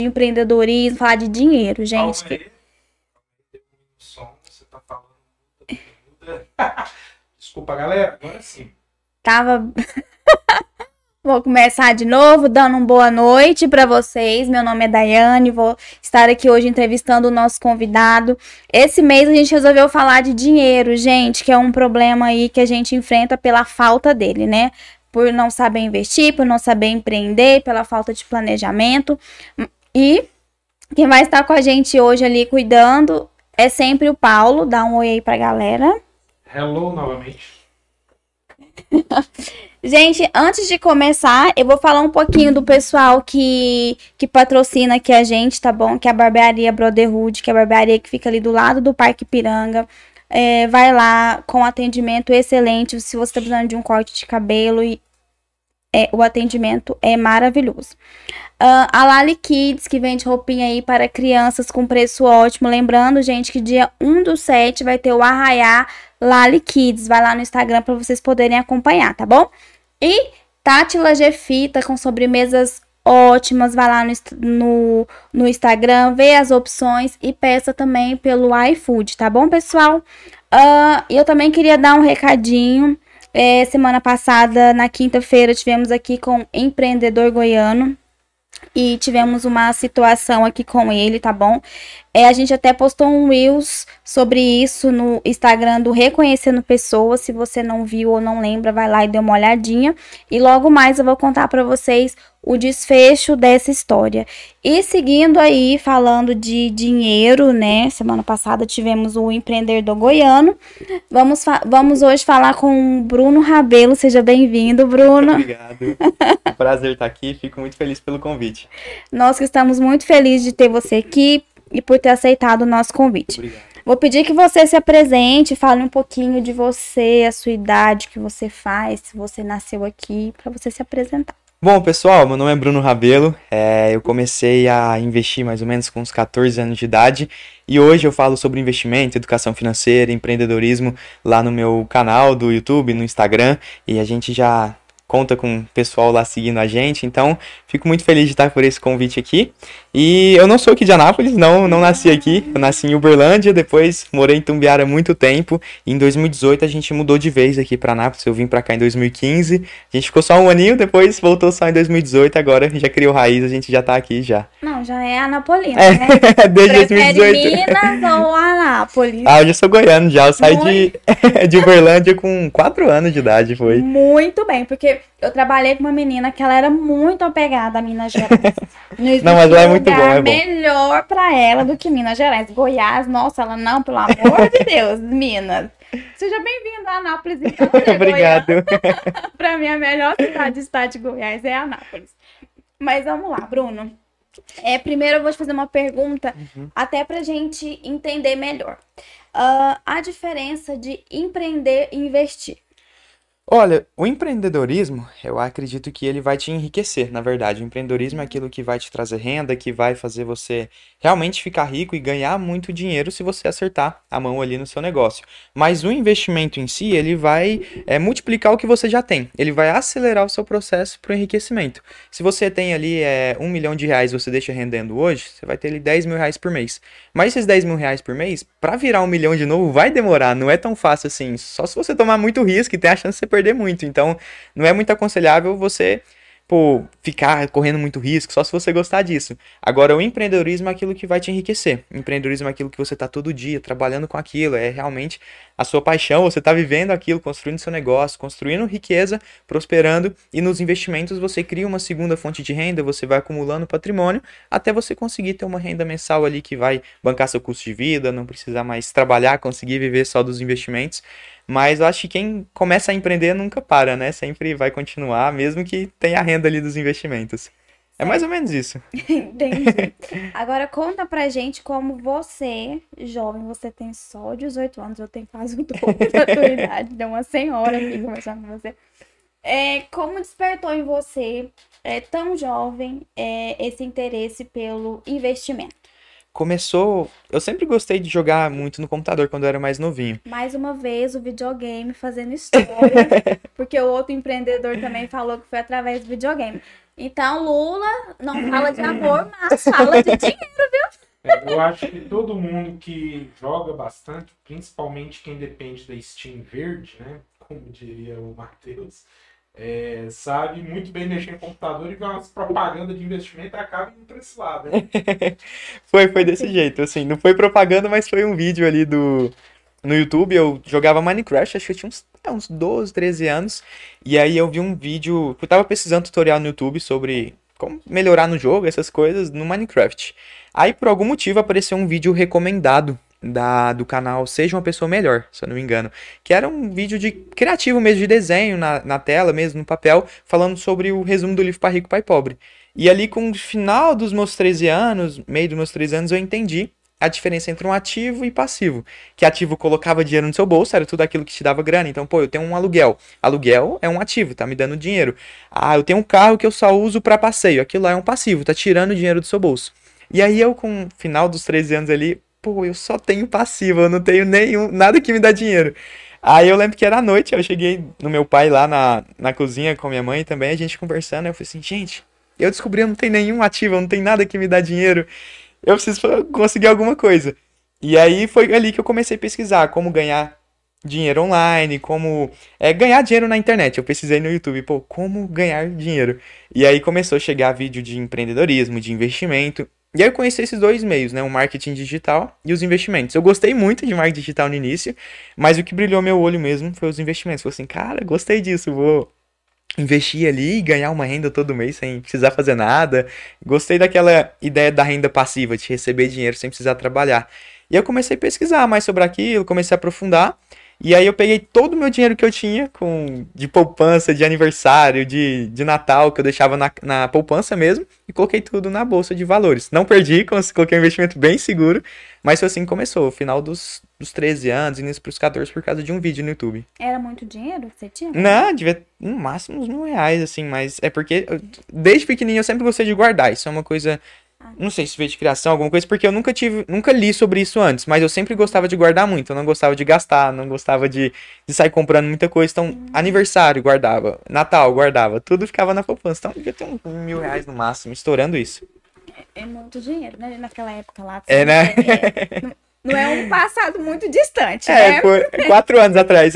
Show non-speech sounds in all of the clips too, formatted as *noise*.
empreendedorismo, falar de dinheiro, gente. Calma aí. Som, você tá falando. *laughs* Desculpa, galera. Agora sim. Tava. *laughs* Vou começar de novo, dando uma boa noite para vocês. Meu nome é Daiane, vou estar aqui hoje entrevistando o nosso convidado. Esse mês a gente resolveu falar de dinheiro, gente, que é um problema aí que a gente enfrenta pela falta dele, né? Por não saber investir, por não saber empreender, pela falta de planejamento. E quem vai estar com a gente hoje ali cuidando é sempre o Paulo. Dá um oi aí pra galera. Hello novamente. *laughs* Gente, antes de começar, eu vou falar um pouquinho do pessoal que, que patrocina aqui a gente, tá bom? Que é a barbearia Brotherhood, que é a barbearia que fica ali do lado do Parque Piranga. É, vai lá com atendimento excelente. Se você tá precisando de um corte de cabelo, e, é, o atendimento é maravilhoso. Uh, a Lali Kids, que vende roupinha aí para crianças com preço ótimo. Lembrando, gente, que dia 1 do 7 vai ter o Arraiá Lali Kids. Vai lá no Instagram para vocês poderem acompanhar, tá bom? E Tátila Gefita com sobremesas ótimas. Vai lá no, no, no Instagram, vê as opções e peça também pelo iFood, tá bom, pessoal? Uh, eu também queria dar um recadinho. É, semana passada, na quinta-feira, tivemos aqui com Empreendedor Goiano e tivemos uma situação aqui com ele, tá bom? É, a gente até postou um Reels sobre isso no Instagram do Reconhecendo Pessoas. Se você não viu ou não lembra, vai lá e dê uma olhadinha. E logo mais eu vou contar para vocês o desfecho dessa história. E seguindo aí, falando de dinheiro, né? Semana passada tivemos o empreendedor goiano. Vamos, vamos hoje falar com o Bruno Rabelo. Seja bem-vindo, Bruno. *laughs* Obrigado. É um prazer estar aqui. Fico muito feliz pelo convite. Nós que estamos muito felizes de ter você aqui e por ter aceitado o nosso convite. Obrigado. Vou pedir que você se apresente, fale um pouquinho de você, a sua idade, o que você faz, se você nasceu aqui, para você se apresentar. Bom, pessoal, meu nome é Bruno Rabelo. É, eu comecei a investir mais ou menos com uns 14 anos de idade e hoje eu falo sobre investimento, educação financeira, empreendedorismo lá no meu canal do YouTube, no Instagram e a gente já conta com o pessoal lá seguindo a gente. Então, fico muito feliz de estar por esse convite aqui. E eu não sou aqui de Anápolis, não, não nasci aqui. Eu nasci em Uberlândia, depois morei em Tumbiara há muito tempo. E em 2018 a gente mudou de vez aqui para Anápolis. Eu vim para cá em 2015. A gente ficou só um aninho, depois voltou só em 2018. Agora já criou raiz, a gente já tá aqui já. Não, já é Anapolina, É, né? *laughs* desde Prefere 2018. Minas ou Anápolis? Ah, eu já sou goiano já. Eu saí de, *laughs* de Uberlândia com 4 anos de idade, foi. Muito bem, porque eu trabalhei com uma menina que ela era muito apegada a Minas Gerais. *laughs* Não, mas lá é muito bom, é bom. melhor pra ela do que Minas Gerais. Goiás, nossa, ela não, pelo amor de Deus, Minas. Seja bem-vindo a Anápolis, então. *laughs* né, Obrigado. *laughs* Pra mim, a melhor cidade do estado de Goiás é Anápolis. Mas vamos lá, Bruno. É, primeiro eu vou te fazer uma pergunta, Uhum. até pra gente entender melhor. Ah, a diferença de empreender e investir. Olha, o empreendedorismo, eu acredito que ele vai te enriquecer, na verdade. O empreendedorismo é aquilo que vai te trazer renda, que vai fazer você realmente ficar rico e ganhar muito dinheiro se você acertar a mão ali no seu negócio. Mas o investimento em si, ele vai é, multiplicar o que você já tem. Ele vai acelerar o seu processo para o enriquecimento. Se você tem ali é, um milhão de reais você deixa rendendo hoje, você vai ter ali 10 mil reais por mês. Mas esses 10 mil reais por mês, para virar um milhão de novo, vai demorar. Não é tão fácil assim. Só se você tomar muito risco e tem a chance de você perder muito. Então, não é muito aconselhável você pô, ficar correndo muito risco, só se você gostar disso. Agora, o empreendedorismo é aquilo que vai te enriquecer. O empreendedorismo é aquilo que você está todo dia trabalhando com aquilo, é realmente a sua paixão, você está vivendo aquilo, construindo seu negócio, construindo riqueza, prosperando, e nos investimentos você cria uma segunda fonte de renda, você vai acumulando patrimônio, até você conseguir ter uma renda mensal ali que vai bancar seu custo de vida, não precisar mais trabalhar, conseguir viver só dos investimentos. Mas eu acho que quem começa a empreender nunca para, né? Sempre vai continuar, mesmo que tenha a renda ali dos investimentos. É mais ou menos isso. *laughs* Entendi. Agora conta pra gente como você, jovem, você tem só 18 anos, eu tenho quase o dobro da tua *laughs* idade, deu uma senhora aqui conversando com você. É, como despertou em você, é, tão jovem, é, esse interesse pelo investimento? começou. Eu sempre gostei de jogar muito no computador quando eu era mais novinho. Mais uma vez, o videogame fazendo história. *laughs* porque o outro empreendedor também falou que foi através do videogame. Então, Lula não fala de amor, mas fala de *laughs* dinheiro, viu? É, eu acho que todo mundo que joga bastante, principalmente quem depende da Steam verde, né? Como diria o Matheus, é, sabe muito bem mexer em computador e ver umas propagandas de investimento e acaba indo para esse lado. Né? *laughs* foi, foi desse jeito, assim, não foi propaganda, mas foi um vídeo ali do no YouTube, eu jogava Minecraft, acho que eu tinha uns, é, uns 12, 13 anos, e aí eu vi um vídeo, eu tava pesquisando tutorial no YouTube sobre como melhorar no jogo, essas coisas, no Minecraft. Aí, por algum motivo, apareceu um vídeo recomendado da, do canal Seja Uma Pessoa Melhor, se eu não me engano. Que era um vídeo de criativo mesmo, de desenho na, na tela mesmo, no papel, falando sobre o resumo do livro Pai Rico, Pai Pobre. E ali com o final dos meus 13 anos, meio dos meus 13 anos, eu entendi a diferença entre um ativo e passivo. Que ativo colocava dinheiro no seu bolso, era tudo aquilo que te dava grana. Então, pô, eu tenho um aluguel. Aluguel é um ativo, tá me dando dinheiro. Ah, eu tenho um carro que eu só uso para passeio. Aquilo lá é um passivo, tá tirando dinheiro do seu bolso. E aí eu, com o final dos 13 anos ali, pô, eu só tenho passivo, eu não tenho nenhum, nada que me dá dinheiro. Aí eu lembro que era à noite, eu cheguei no meu pai lá na, na cozinha com minha mãe também, a gente conversando, eu falei assim, gente, eu descobri eu não tenho nenhum ativo, eu não tenho nada que me dá dinheiro, eu preciso conseguir alguma coisa. E aí foi ali que eu comecei a pesquisar como ganhar dinheiro online, como é, ganhar dinheiro na internet. Eu pesquisei no YouTube, pô, como ganhar dinheiro. E aí começou a chegar vídeo de empreendedorismo, de investimento. E aí eu conheci esses dois meios, né? O marketing digital e os investimentos. Eu gostei muito de marketing digital no início, mas o que brilhou meu olho mesmo foi os investimentos. Falei assim, cara, gostei disso, vou investir ali e ganhar uma renda todo mês sem precisar fazer nada. Gostei daquela ideia da renda passiva, de receber dinheiro sem precisar trabalhar. E eu comecei a pesquisar mais sobre aquilo, comecei a aprofundar. E aí eu peguei todo o meu dinheiro que eu tinha, com de poupança, de aniversário, de, de Natal, que eu deixava na, na poupança mesmo, e coloquei tudo na bolsa de valores. Não perdi, coloquei um investimento bem seguro, mas foi assim que começou, final dos, dos 13 anos, início pros 14, por causa de um vídeo no YouTube. Era muito dinheiro que você tinha? Não, devia no máximo uns mil reais, assim, mas é porque desde pequenininho eu sempre gostei de guardar, isso é uma coisa não sei se veio de criação, alguma coisa, porque eu nunca tive, nunca li sobre isso antes, mas eu sempre gostava de guardar muito, eu não gostava de gastar, não gostava de, de sair comprando muita coisa, então, hum. aniversário guardava, Natal guardava, tudo ficava na poupança, então devia ter uns mil reais no máximo, estourando isso. É, é muito dinheiro, né, naquela época lá. É, né? É, *laughs* não, é um *laughs* passado muito distante, é, né? foi *laughs* quatro anos atrás.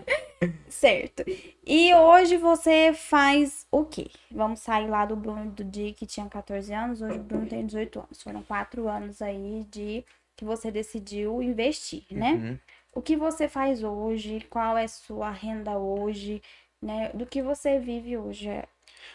*laughs* certo. E hoje você faz o quê? Vamos sair lá do Bruno do dia que tinha 14 anos, hoje o Bruno tem 18 anos. Foram quatro anos aí de que você decidiu investir, né? Uhum. O que você faz hoje? Qual é sua renda hoje? Né? Do que você vive hoje?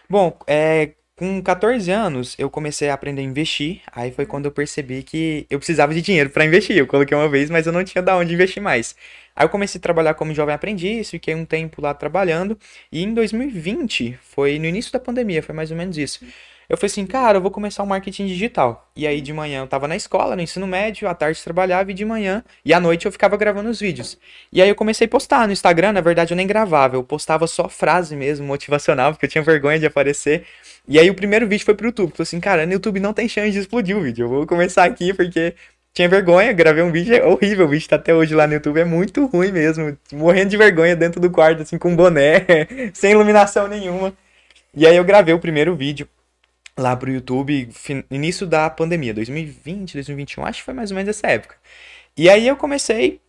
Bom, é, com 14 anos, eu comecei a aprender a investir. Aí foi quando eu percebi que eu precisava de dinheiro para investir. Eu coloquei uma vez, mas eu não tinha da onde investir mais. Aí eu comecei a trabalhar como jovem aprendiz, fiquei um tempo lá trabalhando, e em 2020, foi no início da pandemia, foi mais ou menos isso. Eu falei assim, cara, eu vou começar o marketing digital. E aí de manhã eu tava na escola, no ensino médio, à tarde trabalhava e de manhã e à noite eu ficava gravando os vídeos. E aí eu comecei a postar no Instagram, na verdade eu nem gravava, eu postava só frase mesmo, *laughs* motivacional, porque eu tinha vergonha de aparecer. E aí o primeiro vídeo foi pro YouTube. Falei assim, cara, no YouTube não tem chance de explodir o vídeo. Eu vou começar aqui porque tinha vergonha, gravei um vídeo, é horrível, o vídeo tá até hoje lá no YouTube, é muito ruim mesmo, morrendo de vergonha dentro do quarto, assim, com boné, *laughs* sem iluminação nenhuma. E aí eu gravei o primeiro vídeo, lá pro YouTube, início da pandemia, 2020, 2021, acho que foi mais ou menos essa época. E aí eu comecei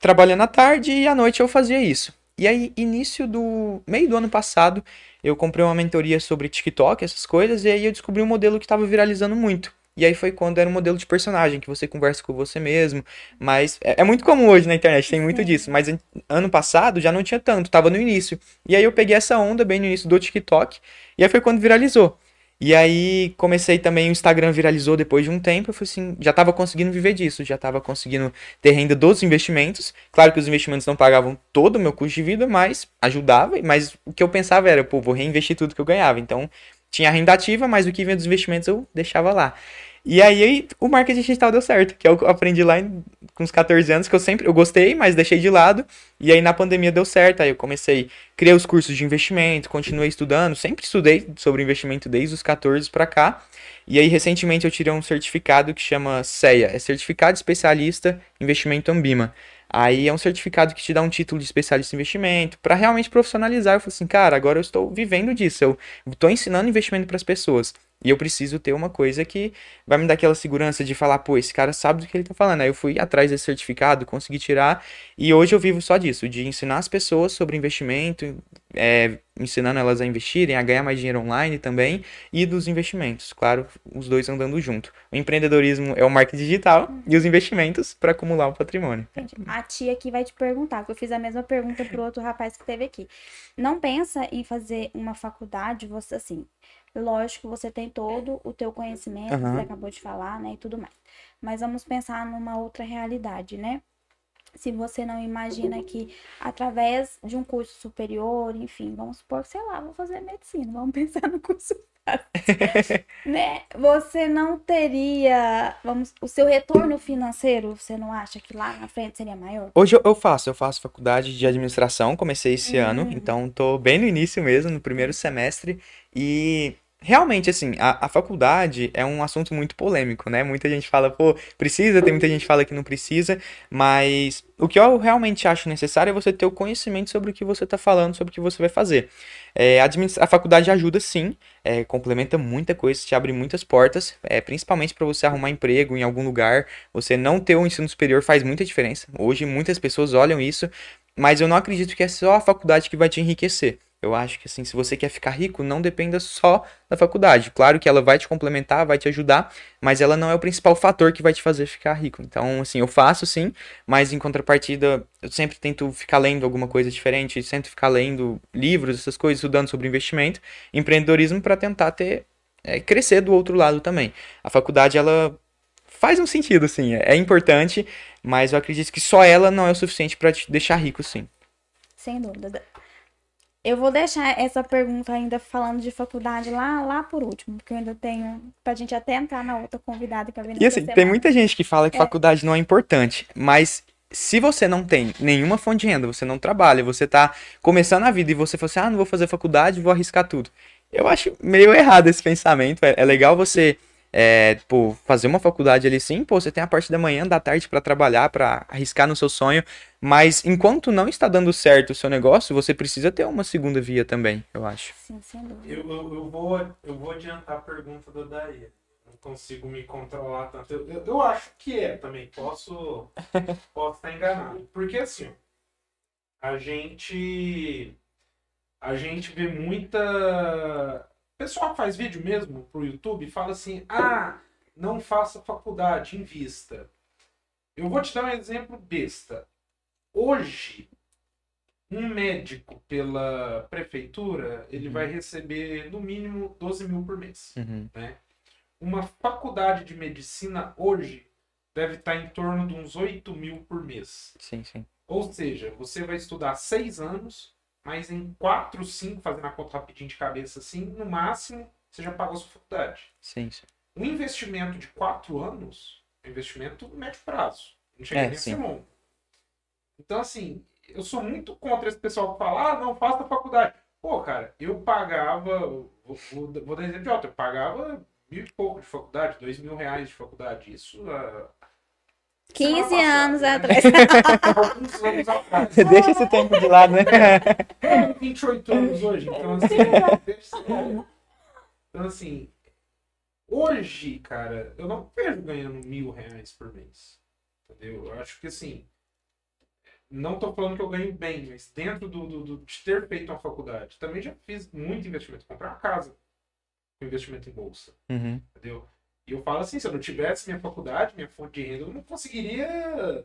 trabalhando à tarde e à noite eu fazia isso. E aí, início do meio do ano passado, eu comprei uma mentoria sobre TikTok, essas coisas, e aí eu descobri um modelo que estava viralizando muito. E aí foi quando era um modelo de personagem, que você conversa com você mesmo. Mas é, é muito comum hoje na internet, tem muito disso. Mas ano passado já não tinha tanto, tava no início. E aí eu peguei essa onda bem no início do TikTok, e aí foi quando viralizou. E aí comecei também, o Instagram viralizou depois de um tempo, eu falei assim, já estava conseguindo viver disso, já estava conseguindo ter renda dos investimentos. Claro que os investimentos não pagavam todo o meu custo de vida, mas ajudava, mas o que eu pensava era, pô, vou reinvestir tudo que eu ganhava. Então, tinha renda ativa, mas o que vinha dos investimentos eu deixava lá. E aí o marketing digital deu certo, que é o que eu aprendi lá em, com os 14 anos, que eu sempre eu gostei, mas deixei de lado. E aí na pandemia deu certo, aí eu comecei, criei os cursos de investimento, continuei estudando, sempre estudei sobre investimento desde os 14 para cá. E aí recentemente eu tirei um certificado que chama CEA, é Certificado Especialista Investimento Ambima. Aí é um certificado que te dá um título de especialista em investimento, para realmente profissionalizar. Eu falei assim, cara, agora eu estou vivendo disso, eu estou ensinando investimento para as pessoas. E eu preciso ter uma coisa que vai me dar aquela segurança de falar, pô, esse cara sabe do que ele tá falando. Aí eu fui atrás desse certificado, consegui tirar, e hoje eu vivo só disso, de ensinar as pessoas sobre investimento, é, ensinando elas a investirem, a ganhar mais dinheiro online também, e dos investimentos. Claro, os dois andando junto. O empreendedorismo é o marketing digital e os investimentos para acumular o patrimônio. A tia aqui vai te perguntar, que eu fiz a mesma pergunta pro outro rapaz que teve aqui. Não pensa em fazer uma faculdade, você assim, Lógico, você tem todo o teu conhecimento, uhum. você acabou de falar, né, e tudo mais. Mas vamos pensar numa outra realidade, né? Se você não imagina que através de um curso superior, enfim, vamos supor, sei lá, vou fazer medicina, vamos *laughs* pensar no curso *laughs* né? Você não teria, vamos, o seu retorno financeiro, você não acha que lá na frente seria maior? Hoje eu, eu faço, eu faço faculdade de administração, comecei esse uhum. ano, então tô bem no início mesmo, no primeiro semestre, e realmente, assim, a, a, faculdade é um assunto muito polêmico, né? Muita gente fala, pô, precisa, tem muita gente fala que não precisa, mas o que eu realmente acho necessário é você ter o conhecimento sobre o que você está falando, sobre o que você vai fazer. É, a, faculdade ajuda sim, é, complementa muita coisa, te abre muitas portas, é, principalmente para você arrumar emprego em algum lugar. Você não ter o ensino superior faz muita diferença. Hoje muitas pessoas olham isso, mas eu não acredito que é só a faculdade que vai te enriquecer. Eu acho que assim, se você quer ficar rico, não dependa só da faculdade. Claro que ela vai te complementar, vai te ajudar, mas ela não é o principal fator que vai te fazer ficar rico. Então, assim, eu faço sim, mas em contrapartida, eu sempre tento ficar lendo alguma coisa diferente, sempre ficar lendo livros, essas coisas, estudando sobre investimento, empreendedorismo para tentar ter é, crescer do outro lado também. A faculdade ela faz um sentido, sim, é, é importante, mas eu acredito que só ela não é o suficiente para te deixar rico, sim. Sem dúvida. Eu vou deixar essa pergunta ainda falando de faculdade lá, lá por último, porque eu ainda tenho. Pra gente até entrar na outra convidada que eu vi E assim, tem muita gente que fala que é. faculdade não é importante, mas se você não tem nenhuma fonte de renda, você não trabalha, você tá começando a vida e você fala assim, ah, não vou fazer faculdade, vou arriscar tudo. Eu acho meio errado esse pensamento. É, é legal você é, pô, fazer uma faculdade ali sim, pô, você tem a parte da manhã, da tarde para trabalhar, para arriscar no seu sonho, mas enquanto não está dando certo o seu negócio, você precisa ter uma segunda via também, eu acho. Sim, sem dúvida. Eu, eu, eu vou, eu vou adiantar a pergunta da Daí. Não consigo me controlar tanto. Eu, eu, eu acho que é também, posso, *laughs* posso estar enganado. Porque assim, a gente a gente vê muita pessoal que faz vídeo mesmo pro YouTube fala assim: ah, não faça faculdade, invista. Eu vou te dar um exemplo besta. Hoje, um médico pela prefeitura, ele uhum. vai receber no mínimo 12 mil por mês. Uhum. Né? Uma faculdade de medicina hoje deve estar em torno de uns 8 mil por mês. Sim, sim. Ou seja, você vai estudar seis anos, mas em 4, 5, fazendo a conta rapidinho de cabeça assim, no máximo, você já pagou a sua faculdade. Sim, sim. Um investimento de 4 anos é um investimento médio prazo. Não chega É, nem a sim. ser longo. Então, assim, eu sou muito contra esse pessoal que fala, ah, não, faça a faculdade. Pô, cara, eu pagava, vou, vou, vou dar exemplo de alto, eu pagava mil e pouco de faculdade, dois mil reais de faculdade. Isso há 15 semana passada, anos né? atrás. Alguns anos atrás. Deixa esse tempo de lado, né? tenho 28 anos hoje, então assim. Então assim. Hoje, cara, eu não vejo ganhando mil reais por mês. Entendeu? Eu acho que assim. Não tô falando que eu ganho bem, mas dentro do, do- do- de ter feito uma faculdade, também já fiz muito investimento. Comprar uma casa com investimento em bolsa. Uhum. Entendeu? E eu falo assim, se eu não tivesse minha faculdade, minha fonte de renda, eu não conseguiria,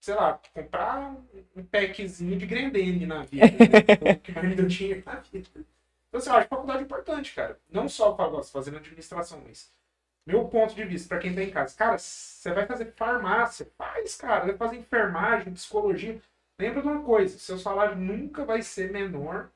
sei lá, comprar um- packzinho de Grendene na vida. Né? *laughs* o que mais eu tinha na vida. Então, assim, eu acho faculdade importante, cara. Não só para fazendo administração, mas meu ponto de vista, para quem tá em casa, cara, você vai fazer farmácia, faz, cara, vai fazer enfermagem, psicologia. Lembra de uma coisa, seu salário nunca vai ser menor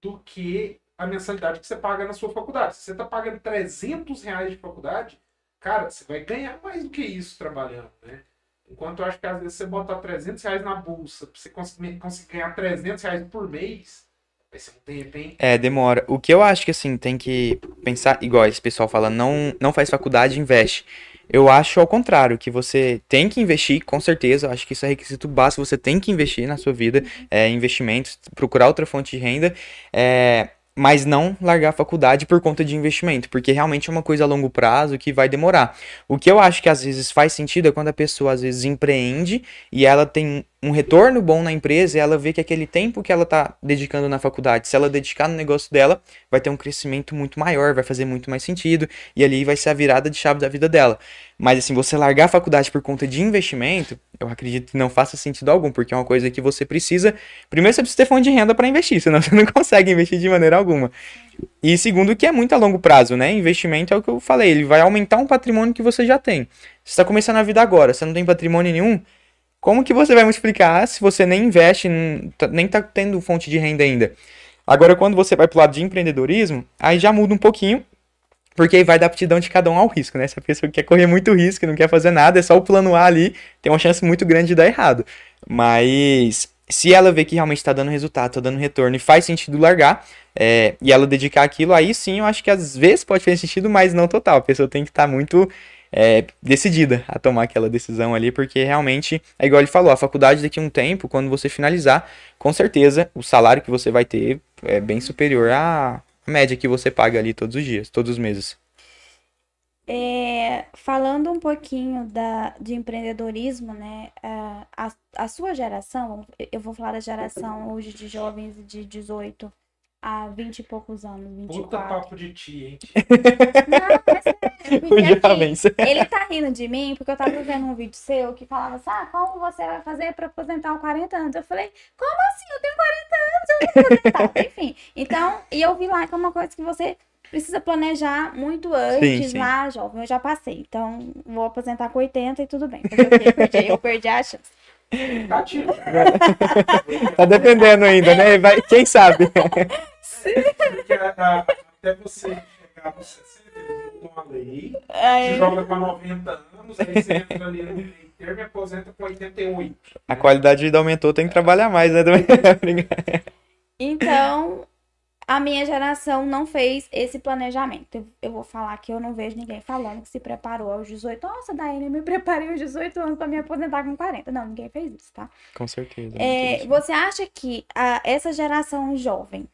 do que a mensalidade que você paga na sua faculdade. Se você está pagando 300 reais de faculdade, cara, você vai ganhar mais do que isso trabalhando, né? Enquanto eu acho que às vezes você botar 300 reais na bolsa, pra você conseguir, conseguir ganhar 300 reais por mês, vai ser um tempo, hein? É, demora. O que eu acho que assim, tem que pensar, igual esse pessoal fala, não, não faz faculdade, investe. Eu acho ao contrário, que você tem que investir, com certeza. Eu acho que isso é requisito básico, você tem que investir na sua vida, é, investimentos, procurar outra fonte de renda. É, mas não largar a faculdade por conta de investimento, porque realmente é uma coisa a longo prazo que vai demorar. O que eu acho que às vezes faz sentido é quando a pessoa às vezes empreende e ela tem um retorno bom na empresa ela vê que aquele tempo que ela tá dedicando na faculdade, se ela dedicar no negócio dela, vai ter um crescimento muito maior, vai fazer muito mais sentido e ali vai ser a virada de chave da vida dela. Mas assim, você largar a faculdade por conta de investimento, eu acredito que não faça sentido algum, porque é uma coisa que você precisa. Primeiro, você precisa ter fonte de renda para investir, *laughs* senão você não consegue investir de maneira alguma. E segundo, que é muito a longo prazo, né? Investimento é o que eu falei, ele vai aumentar um patrimônio que você já tem. Você está começando a vida agora, você não tem patrimônio nenhum, como que você vai multiplicar se você nem investe, nem tá- nem tá tendo fonte de renda ainda? Agora, quando você vai pro lado de empreendedorismo, aí já muda um pouquinho, porque aí vai da aptidão de cada um ao risco, né? Se a pessoa quer correr muito risco, não quer fazer nada, é só o plano A ali, tem uma chance muito grande de dar errado. Mas se ela vê que realmente está dando resultado, está dando retorno e faz sentido largar, é, e ela dedicar aquilo, aí sim eu acho que às vezes pode fazer sentido, mas não total. A pessoa tem que estar muito é, decidida a tomar aquela decisão ali, porque realmente, é igual ele falou, a faculdade daqui a um tempo, quando você finalizar, com certeza o salário que você vai ter é bem superior à média que você paga ali todos os dias, todos os meses. É, falando um pouquinho da, de empreendedorismo, né? A, a, a sua geração, eu vou falar da geração hoje de jovens de 18 a 20 e poucos anos, Puta 24. papo de tia, hein? *laughs* Não, mas é, porque vence. ele tá rindo de mim porque eu tava vendo um vídeo seu que falava assim: ah, como você vai fazer pra aposentar aos 40 anos? Eu falei, como assim? Eu tenho 40 anos, eu vou aposentar. *laughs* Enfim, então, e eu vi lá que é uma coisa que você precisa planejar muito antes, sim. lá, jovem. Eu já passei, então vou aposentar com 80 e tudo bem. Quê? Perdi- eu perdi a chance. Tá tia. *laughs* Tá dependendo ainda, né? Vai, quem sabe? Porque a- a- até você chegar nos 60, eles mudam a lei, te Aí, joga pra 90 anos, aí você entra ali no meio termo e aposenta com 88. A qualidade de vida aumentou, tem que trabalhar mais, né? *laughs* Então, a minha geração não fez esse planejamento. Eu, eu vou falar que eu não vejo ninguém falando que se preparou aos 18. Nossa, Daiane, eu me preparei aos 18 anos para me aposentar com 40. Não, ninguém fez isso, tá? Com certeza. É, você acha que a- essa geração jovem,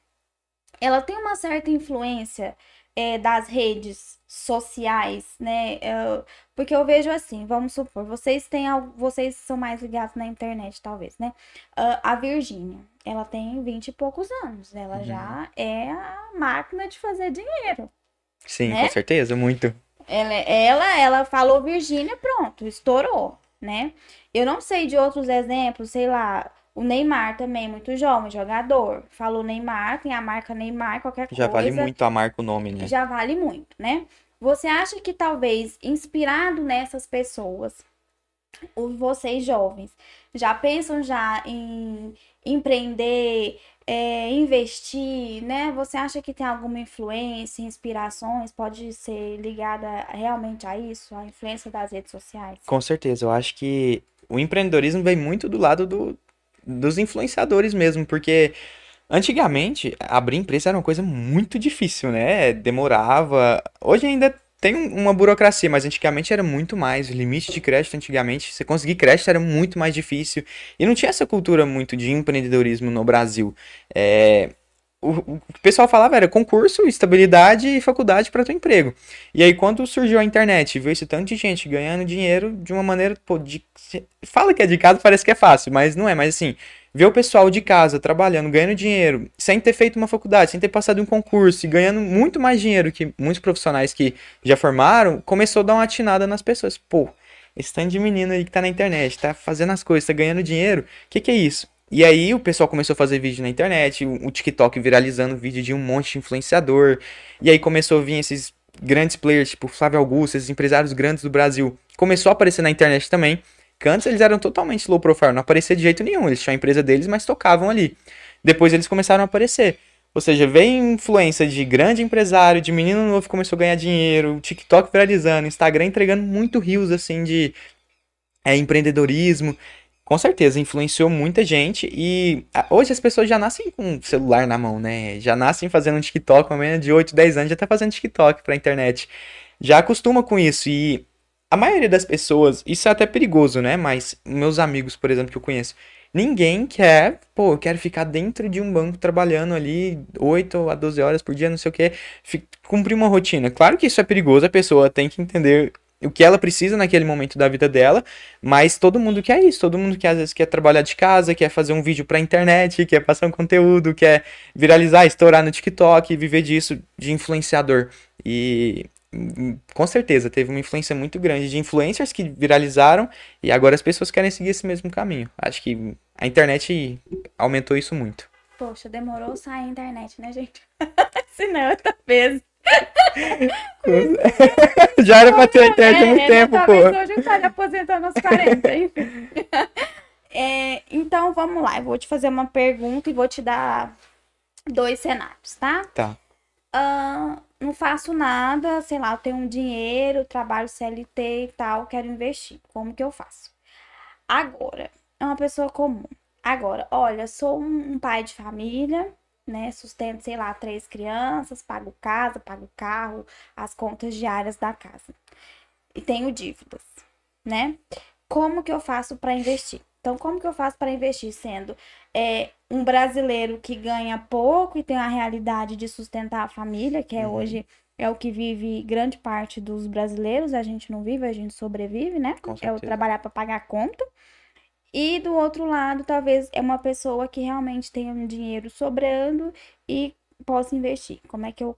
ela tem uma certa influência é, das redes sociais, né? É, porque eu vejo assim, vamos supor, vocês têm, vocês são mais ligados na internet, talvez, né? Ah, a Virgínia, ela tem 20 e poucos anos, ela Uhum. já é a máquina de fazer dinheiro. Sim, né? com certeza, muito. Ela, ela, ela falou Virgínia, pronto, estourou, né? Eu não sei de outros exemplos, sei lá, O Neymar também, muito jovem, jogador. Falou Neymar, tem a marca Neymar, qualquer Já coisa. vale muito a marca o nome, né? Já vale muito, né? Você acha que talvez, inspirado nessas pessoas, os vocês jovens, já pensam já em empreender, é, investir, né? Você acha que tem alguma influência, inspirações? Pode ser ligada realmente a isso, a influência das redes sociais? Com certeza, eu acho que o empreendedorismo vem muito do lado do, dos influenciadores mesmo, porque antigamente abrir empresa era uma coisa muito difícil, né? Demorava. Hoje ainda tem um- uma burocracia, mas antigamente era muito mais. O limite de crédito antigamente, você conseguir crédito era muito mais difícil. E não tinha essa cultura muito de empreendedorismo no Brasil. É, o, o pessoal falava era concurso, estabilidade e faculdade para teu emprego. E aí, quando surgiu a internet, viu esse tanto de gente ganhando dinheiro de uma maneira, pô, de, fala que é de casa, parece que é fácil, mas não é. Mas assim, ver o pessoal de casa trabalhando, ganhando dinheiro, sem ter feito uma faculdade, sem ter passado um concurso e ganhando muito mais dinheiro que muitos profissionais que já formaram, começou a dar uma atinada nas pessoas. Pô, esse tanto de menino aí que tá na internet, tá fazendo as coisas, tá ganhando dinheiro, o que que é isso? E aí o pessoal começou a fazer vídeo na internet, o TikTok viralizando vídeo de um monte de influenciador. E aí começou a vir esses grandes players, tipo Flávio Augusto, esses empresários grandes do Brasil. Começou a aparecer na internet também. Que antes eles eram totalmente low profile, não aparecia de jeito nenhum. Eles tinham a empresa deles, mas tocavam ali. Depois eles começaram a aparecer. Ou seja, veio influência de grande empresário, de menino novo que começou a ganhar dinheiro, TikTok viralizando, Instagram entregando muito rios assim de é, empreendedorismo. Com certeza, influenciou muita gente e hoje as pessoas já nascem com o celular na mão, né? Já nascem fazendo um TikTok, uma menina de 8, 10 anos já tá fazendo TikTok pra internet. Já acostuma com isso e a maioria das pessoas, isso é até perigoso, né? Mas meus amigos, por exemplo, que eu conheço, ninguém quer, pô, eu quero ficar dentro de um banco trabalhando ali 8 a 12 horas por dia, não sei o fi- cumprir uma rotina. Claro que isso é perigoso, a pessoa tem que entender o que ela precisa naquele momento da vida dela, mas todo mundo quer isso, todo mundo que às vezes quer trabalhar de casa, quer fazer um vídeo pra internet, quer passar um conteúdo, quer viralizar, estourar no TikTok, viver disso de influenciador. E com certeza teve uma influência muito grande de influencers que viralizaram e agora as pessoas querem seguir esse mesmo caminho. Acho que a internet aumentou isso muito. Poxa, demorou sair a internet, né, gente? *laughs* Se não, outra vez. *laughs* Já era pra ter a internet há muito É, tempo, talvez pô. hoje eu estaria aposentando aos 40, enfim. *laughs* É, então, vamos lá. Eu vou te fazer uma pergunta e vou te dar dois cenários, tá? Tá. Ah, não faço nada, sei lá, eu tenho um dinheiro, trabalho CLT e tal, quero investir. Como que eu faço? Agora, é uma pessoa comum. Agora, olha, sou um, um pai de família, né? Sustento, sei lá, três crianças, pago casa, pago carro, as contas diárias da casa. E tenho dívidas, né? Como que eu faço para investir? Então, como que eu faço para investir sendo é, um brasileiro que ganha pouco e tem a realidade de sustentar a família, que é Uhum. hoje é o que vive grande parte dos brasileiros, a gente não vive, a gente sobrevive, né? É o trabalhar para pagar a conta. E do outro lado, talvez é uma pessoa que realmente tenha um dinheiro sobrando e possa investir. Como é que eu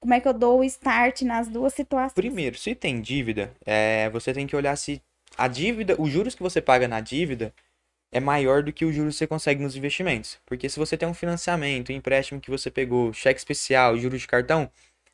como é que eu dou o start nas duas situações? Primeiro, se tem dívida, é, você tem que olhar se a dívida, os juros que você paga na dívida é maior do que os juros que você consegue nos investimentos. Porque se você tem um financiamento, um empréstimo que você pegou, cheque especial, juros de cartão,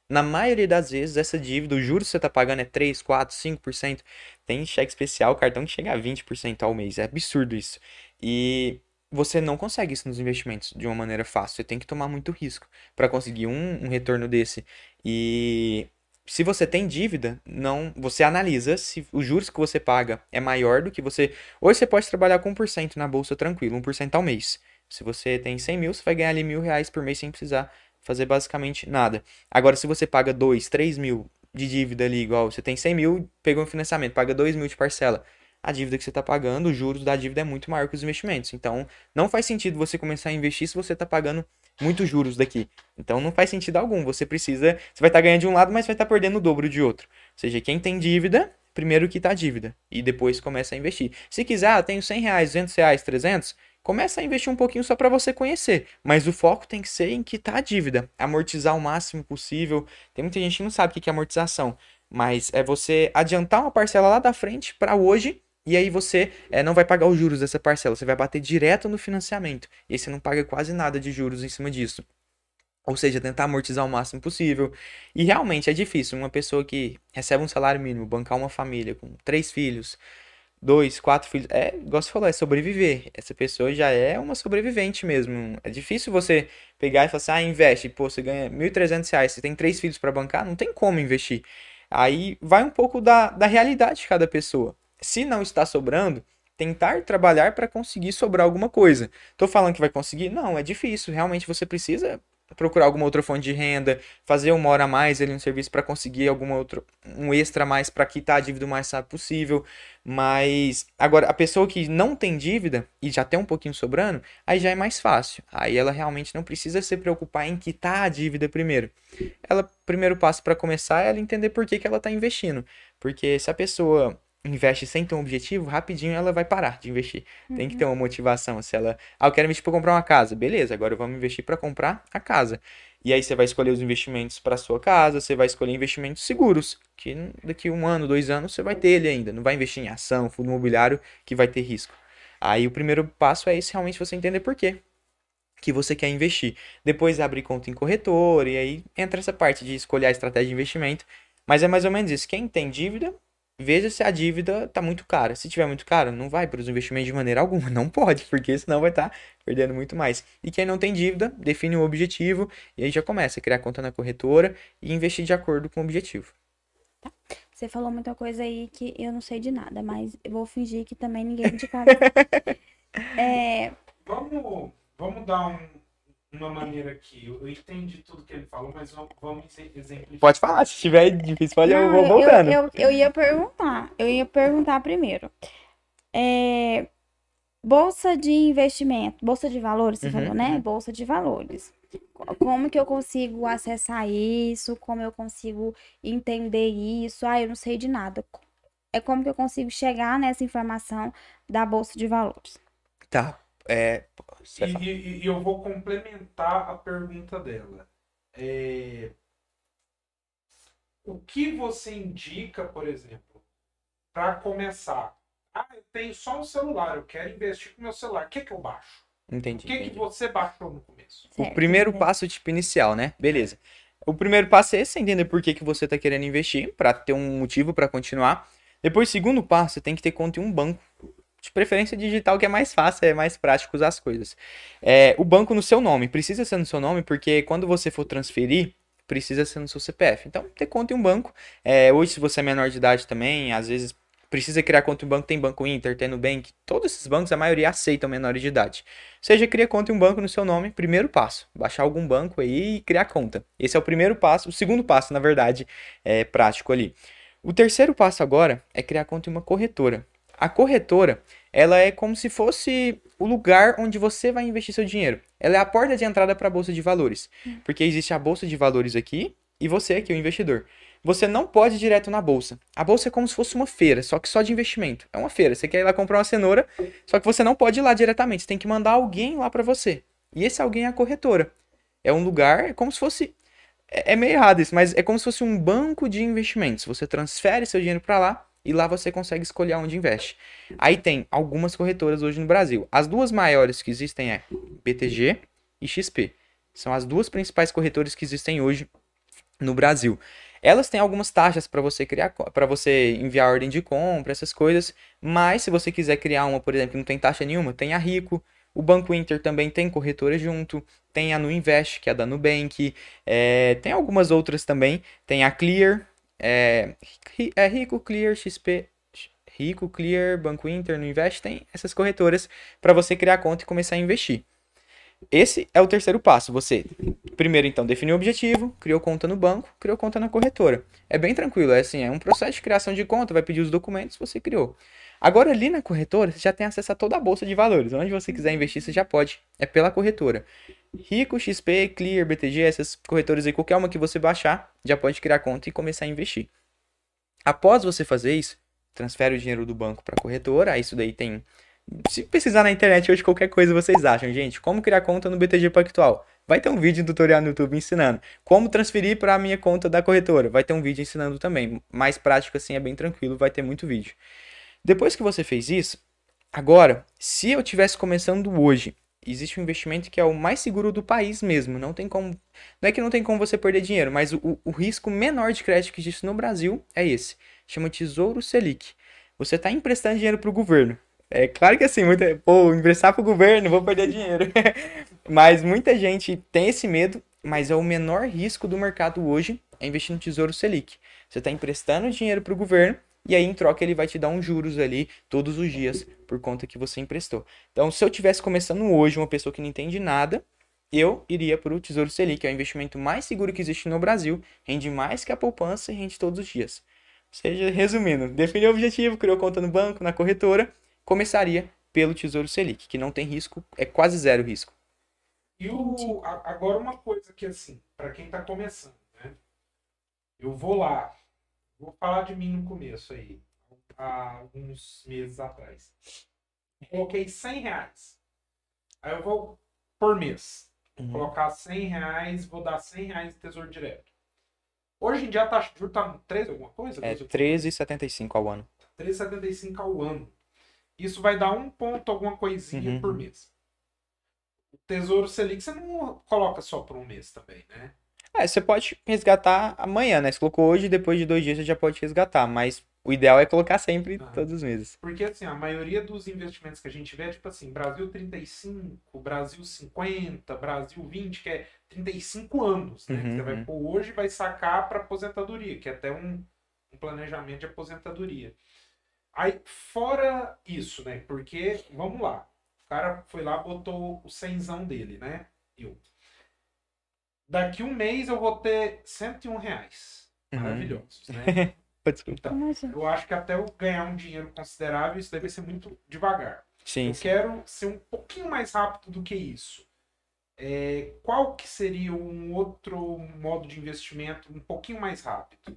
na maioria das vezes essa dívida, o juros que você está pagando é 3, 4, 5%. Tem cheque especial, cartão que chega a 20% ao mês. É absurdo isso. E você não consegue isso nos investimentos de uma maneira fácil. Você tem que tomar muito risco para conseguir um, um retorno desse. E se você tem dívida, não, você analisa se os juros que você paga é maior do que você. Hoje você pode trabalhar com 1% na bolsa tranquilo, 1% ao mês. Se você tem 100 mil, você vai ganhar ali mil reais por mês sem precisar fazer basicamente nada. Agora, se você paga 2, 3 mil de dívida ali, igual você tem 100 mil, pegou um financiamento, paga 2 mil de parcela. A dívida que você está pagando, os juros da dívida é muito maior que os investimentos. Então, não faz sentido você começar a investir se você está pagando muitos juros daqui. Então, não faz sentido algum. Você precisa. Você vai estar ganhando de um lado, mas vai estar perdendo o dobro de outro. Ou seja, quem tem dívida, primeiro quita a dívida. E depois começa a investir. Se quiser, ah, tenho 100 reais, 200 reais, 300. Começa a investir um pouquinho só para você conhecer. Mas o foco tem que ser em quitar a dívida. Amortizar o máximo possível. Tem muita gente que não sabe o que é amortização. Mas é você adiantar uma parcela lá da frente para hoje E aí você é, não vai pagar os juros dessa parcela, você vai bater direto no financiamento. E aí você não paga quase nada de juros em cima disso. Ou seja, tentar amortizar o máximo possível. E realmente é difícil. Uma pessoa que recebe um salário mínimo, bancar uma família com três filhos, dois, quatro filhos. É, igual você falou, é sobreviver. Essa pessoa já é uma sobrevivente mesmo. É difícil você pegar e falar assim, ah, investe. Pô, você ganha 1.300 reais, você tem três filhos para bancar, não tem como investir. Aí vai um pouco da, da realidade de cada pessoa. Se não está sobrando, tentar trabalhar para conseguir sobrar alguma coisa. Tô falando que vai conseguir? Não, é difícil. Realmente você precisa procurar alguma outra fonte de renda, fazer uma hora a mais ali no serviço para conseguir alguma outra um extra a mais para quitar a dívida o mais rápido possível. Mas agora a pessoa que não tem dívida e já tem um pouquinho sobrando, aí já é mais fácil. Aí ela realmente não precisa se preocupar em quitar a dívida primeiro. Ela primeiro passo para começar é ela entender por que, que ela está investindo. Porque se a pessoa investe sem ter um objetivo, rapidinho ela vai parar de investir. Uhum. Tem que ter uma motivação. Se ela, ah, eu quero investir para comprar uma casa, beleza, agora vamos investir para comprar a casa. E aí você vai escolher os investimentos para sua casa, você vai escolher investimentos seguros, que daqui um ano, dois anos você vai ter ele ainda. Não vai investir em ação, fundo imobiliário, que vai ter risco. Aí o primeiro passo é esse, realmente você entender por quê que você quer investir. Depois abrir conta em corretor, e aí entra essa parte de escolher a estratégia de investimento. Mas é mais ou menos isso. Quem tem dívida veja se a dívida está muito cara. Se tiver muito cara, não vai para os investimentos de maneira alguma. *laughs* Não pode, porque senão vai estar tá perdendo muito mais. E quem não tem dívida, define um objetivo e aí já começa a criar conta na corretora e investir de acordo com o objetivo. Tá. Você falou muita coisa aí que eu não sei de nada, mas eu vou fingir que também ninguém de casa. *laughs* é... Vamos, vamos dar um, uma maneira aqui. Eu entendi tudo que ele falou, mas vamos exemplificar. Pode falar, se estiver difícil, pode, Não, eu vou voltando. Eu, eu, eu, ia perguntar, eu ia perguntar primeiro. É, bolsa de investimento, bolsa de valores, você uhum, falou, né? Uhum. Bolsa de valores. Como que eu consigo acessar isso? Como eu consigo entender isso? Ah, eu não sei de nada. É como que eu consigo chegar nessa informação da bolsa de valores? Tá. É, e, e, e, eu vou complementar a pergunta dela. É, o que você indica, por exemplo, para começar? Ah, eu tenho só um celular, eu quero investir com meu celular. O que, que eu baixo? Entendi. O que, entendi. que você baixou no começo? Certo, o primeiro passo, tipo, inicial, né? Beleza. O primeiro passo é esse, entender por que, que você está querendo investir, para ter um motivo para continuar. Depois, segundo passo, você tem que ter conta em um banco de preferência digital, que é mais fácil, é mais prático usar as coisas. É, o banco no seu nome, precisa ser no seu nome, porque quando você for transferir, precisa ser no seu CPF. Então, ter conta em um banco. É, hoje, se você é menor de idade também, às vezes precisa criar conta em um banco, tem Banco Inter, tem Nubank, todos esses bancos, a maioria aceitam menores de idade. seja, cria conta em um banco no seu nome, primeiro passo, baixar algum banco aí e criar conta. Esse é o primeiro passo, o segundo passo, na verdade, é prático ali. O terceiro passo agora é criar conta em uma corretora. A corretora, ela é como se fosse o lugar onde você vai investir seu dinheiro. Ela é a porta de entrada para a bolsa de valores, hum. porque existe a bolsa de valores aqui e você aqui, o investidor. Você não pode ir direto na bolsa. A bolsa é como se fosse uma feira, só que só de investimento. É uma feira. Você quer ir lá comprar uma cenoura, só que você não pode ir lá diretamente. Você tem que mandar alguém lá para você. E esse alguém é a corretora. É um lugar, é como se fosse é, é meio errado isso, mas é como se fosse um banco de investimentos. Você transfere seu dinheiro para lá e lá você consegue escolher onde investe. Aí tem algumas corretoras hoje no Brasil. As duas maiores que existem é BTG e XP. São as duas principais corretoras que existem hoje no Brasil. Elas têm algumas taxas para você criar, para você enviar ordem de compra, essas coisas. Mas se você quiser criar uma, por exemplo, que não tem taxa nenhuma, tem a Rico. O Banco Inter também tem corretora junto. Tem a Nuinvest, que é da Nubank. É, tem algumas outras também. Tem a Clear, é, é Rico, Clear, XP, Rico, Clear, Banco Inter, no Invest, tem essas corretoras para você criar conta e começar a investir. Esse é o terceiro passo. Você, primeiro, então, definiu o objetivo, criou conta no banco, criou conta na corretora. É bem tranquilo, é assim, é um processo de criação de conta, vai pedir os documentos, você criou. Agora, ali na corretora, você já tem acesso a toda a bolsa de valores. Onde você quiser investir, você já pode. É pela corretora. Rico, XP, Clear, BTG, essas corretoras aí, qualquer uma que você baixar, já pode criar conta e começar a investir. Após você fazer isso, transfere o dinheiro do banco para a corretora. Isso daí tem. Se pesquisar na internet hoje, qualquer coisa vocês acham, gente. Como criar conta no BTG Pactual? Vai ter um vídeo tutorial no YouTube ensinando. Como transferir para a minha conta da corretora? Vai ter um vídeo ensinando também. Mais prático assim, é bem tranquilo, vai ter muito vídeo. Depois que você fez isso, agora, se eu tivesse começando hoje, existe um investimento que é o mais seguro do país mesmo. Não tem como. Não é que não tem como você perder dinheiro, mas o, o risco menor de crédito que existe no Brasil é esse. Chama Tesouro Selic. Você está emprestando dinheiro para o governo. É claro que assim, muita, pô, emprestar para o governo, vou perder dinheiro. *laughs* mas muita gente tem esse medo, mas é o menor risco do mercado hoje é investir no Tesouro Selic. Você está emprestando dinheiro para o governo e aí em troca ele vai te dar uns juros ali todos os dias por conta que você emprestou. Então, se eu tivesse começando hoje, uma pessoa que não entende nada, eu iria para o Tesouro Selic, é o investimento mais seguro que existe no Brasil, rende mais que a poupança e rende todos os dias. Ou seja, resumindo, definiu o objetivo, criou conta no banco, na corretora, começaria pelo Tesouro Selic, que não tem risco, é quase zero risco. E o, agora uma coisa que assim, para quem está começando, né? Eu vou lá, Vou falar de mim no começo aí, há alguns meses atrás. Coloquei 100 reais. Aí eu vou por mês. Uhum. Colocar 100 reais, vou dar 100 reais de tesouro direto. Hoje em dia a taxa de juros tá 13 alguma coisa? É 13,75 ao ano. 13,75 ao ano. Isso vai dar um ponto alguma coisinha uhum. por mês. O Tesouro Selic você não coloca só por um mês também, né? É, você pode resgatar amanhã, né? Você colocou hoje, depois de dois dias você já pode resgatar, mas o ideal é colocar sempre ah, todos os meses. Porque assim, a maioria dos investimentos que a gente vê é tipo assim, Brasil 35, Brasil 50, Brasil 20, que é 35 anos, né? Uhum, você vai uhum. pôr hoje vai sacar para aposentadoria, que é até um, um planejamento de aposentadoria. Aí, fora isso, né? Porque, vamos lá, o cara foi lá, botou o cenzão dele, né? Eu daqui um mês eu vou ter 101 reais. Uhum. Maravilhosos, né? *laughs* então, eu acho que até eu ganhar um dinheiro considerável, isso deve ser muito devagar. Sim, eu sim. quero ser um pouquinho mais rápido do que isso. É, qual que seria um outro modo de investimento um pouquinho mais rápido?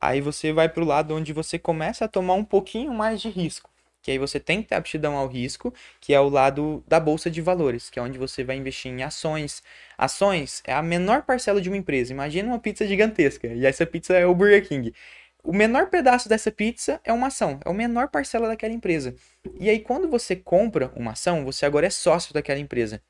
Aí você vai para o lado onde você começa a tomar um pouquinho mais de risco que aí você tem que ter aptidão ao risco, que é o lado da bolsa de valores, que é onde você vai investir em ações. Ações é a menor parcela de uma empresa. Imagina uma pizza gigantesca, e essa pizza é o Burger King. O menor pedaço dessa pizza é uma ação, é a menor parcela daquela empresa. E aí, quando você compra uma ação, você agora é sócio daquela empresa.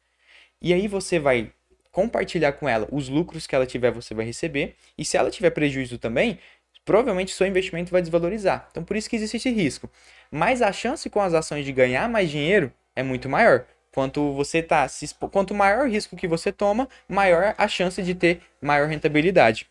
E aí você vai compartilhar com ela os lucros que ela tiver, você vai receber. E se ela tiver prejuízo também, provavelmente seu investimento vai desvalorizar. Então por isso que existe esse risco. Mas a chance com as ações de ganhar mais dinheiro é muito maior. Quanto você tá, quanto maior o risco que você toma, maior a chance de ter maior rentabilidade.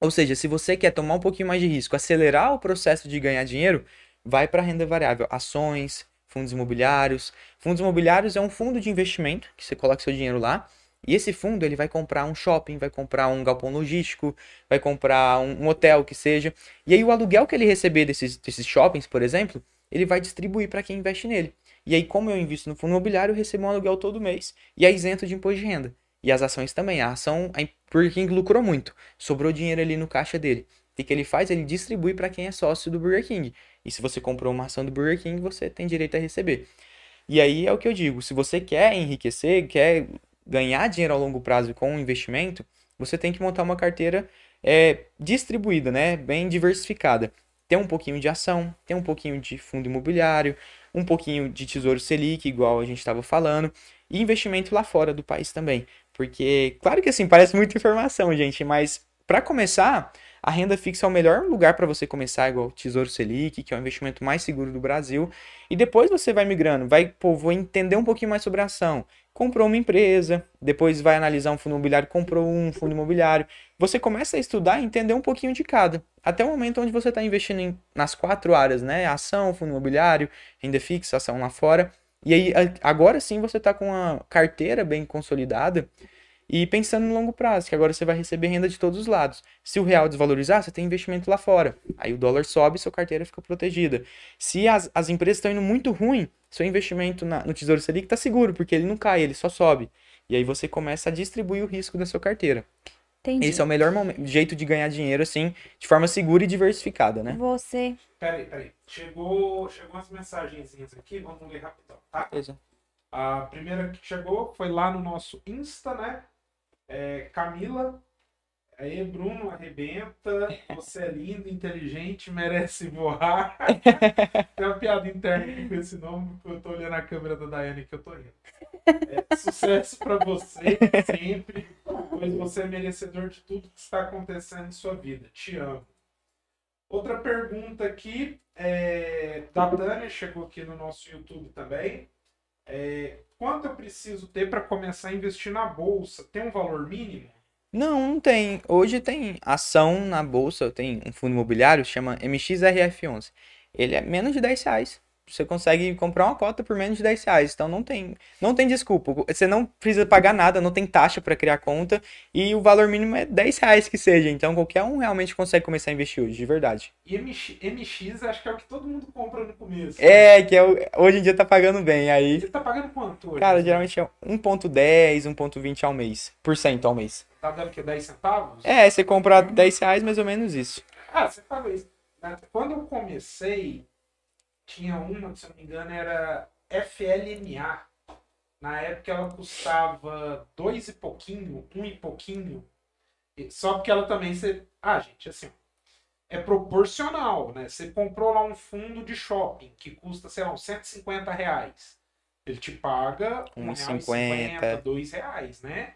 Ou seja, se você quer tomar um pouquinho mais de risco, acelerar o processo de ganhar dinheiro, vai para renda variável, ações, fundos imobiliários. Fundos imobiliários é um fundo de investimento que você coloca seu dinheiro lá e esse fundo ele vai comprar um shopping, vai comprar um galpão logístico, vai comprar um, um hotel que seja. E aí o aluguel que ele receber desses, desses shoppings, por exemplo, ele vai distribuir para quem investe nele. E aí, como eu invisto no fundo imobiliário, eu recebo um aluguel todo mês e é isento de imposto de renda. E as ações também. A ação, a Burger King lucrou muito, sobrou dinheiro ali no caixa dele. O que ele faz? Ele distribui para quem é sócio do Burger King. E se você comprou uma ação do Burger King, você tem direito a receber. E aí é o que eu digo: se você quer enriquecer, quer ganhar dinheiro ao longo prazo com o investimento, você tem que montar uma carteira é, distribuída, né? bem diversificada. Tem um pouquinho de ação, tem um pouquinho de fundo imobiliário, um pouquinho de tesouro Selic, igual a gente estava falando, e investimento lá fora do país também. Porque, claro que assim, parece muita informação, gente, mas para começar, a renda fixa é o melhor lugar para você começar, igual o Tesouro Selic, que é o investimento mais seguro do Brasil. E depois você vai migrando, vai, pô, vou entender um pouquinho mais sobre a ação comprou uma empresa, depois vai analisar um fundo imobiliário, comprou um fundo imobiliário. Você começa a estudar e entender um pouquinho de cada. Até o momento onde você está investindo em, nas quatro áreas, né? Ação, fundo imobiliário, renda fixa, ação lá fora. E aí, agora sim você está com uma carteira bem consolidada e pensando no longo prazo, que agora você vai receber renda de todos os lados. Se o real desvalorizar, você tem investimento lá fora. Aí o dólar sobe, sua carteira fica protegida. Se as, as empresas estão indo muito ruim, seu investimento na, no Tesouro Selic está seguro, porque ele não cai, ele só sobe. E aí você começa a distribuir o risco da sua carteira. Entendi. Esse é o melhor momento, jeito de ganhar dinheiro, assim, de forma segura e diversificada, né? Você. Peraí, peraí. Chegou, chegou umas mensagenzinhas aqui, vamos ler rapidão, tá? Beleza. A primeira que chegou foi lá no nosso Insta, né? É, Camila Aí, Bruno, arrebenta. Você é lindo, inteligente, merece voar. *laughs* Tem uma piada interna aqui com esse nome, porque eu tô olhando a câmera da Daiane que eu tô rindo. É, sucesso para você sempre, pois você é merecedor de tudo que está acontecendo em sua vida. Te amo. Outra pergunta aqui é, da Tânia, chegou aqui no nosso YouTube também. É, quanto eu preciso ter para começar a investir na bolsa? Tem um valor mínimo? Não, não tem. Hoje tem ação na bolsa, tem um fundo imobiliário, chama MXRF11. Ele é menos de 10 reais. Você consegue comprar uma cota por menos de 10 reais. Então não tem, não tem desculpa. Você não precisa pagar nada, não tem taxa para criar conta. E o valor mínimo é 10 reais que seja. Então qualquer um realmente consegue começar a investir hoje, de verdade. E MX, MX acho que é o que todo mundo compra no começo. É, que é hoje em dia tá pagando bem. Aí. Você tá pagando quanto hoje? Cara, geralmente é 1,10, 1,20 ao mês. Por cento ao mês. Tá dando que 10 centavos? É, você compra 10 reais, mais ou menos isso. Ah, você falou isso. Quando eu comecei, tinha uma, se eu não me engano, era FLMA. Na época ela custava dois e pouquinho, um e pouquinho. Só que ela também. Você... Ah, gente, assim. É proporcional, né? Você comprou lá um fundo de shopping que custa, sei lá, uns 150 reais. Ele te paga um real 50, dois reais, né?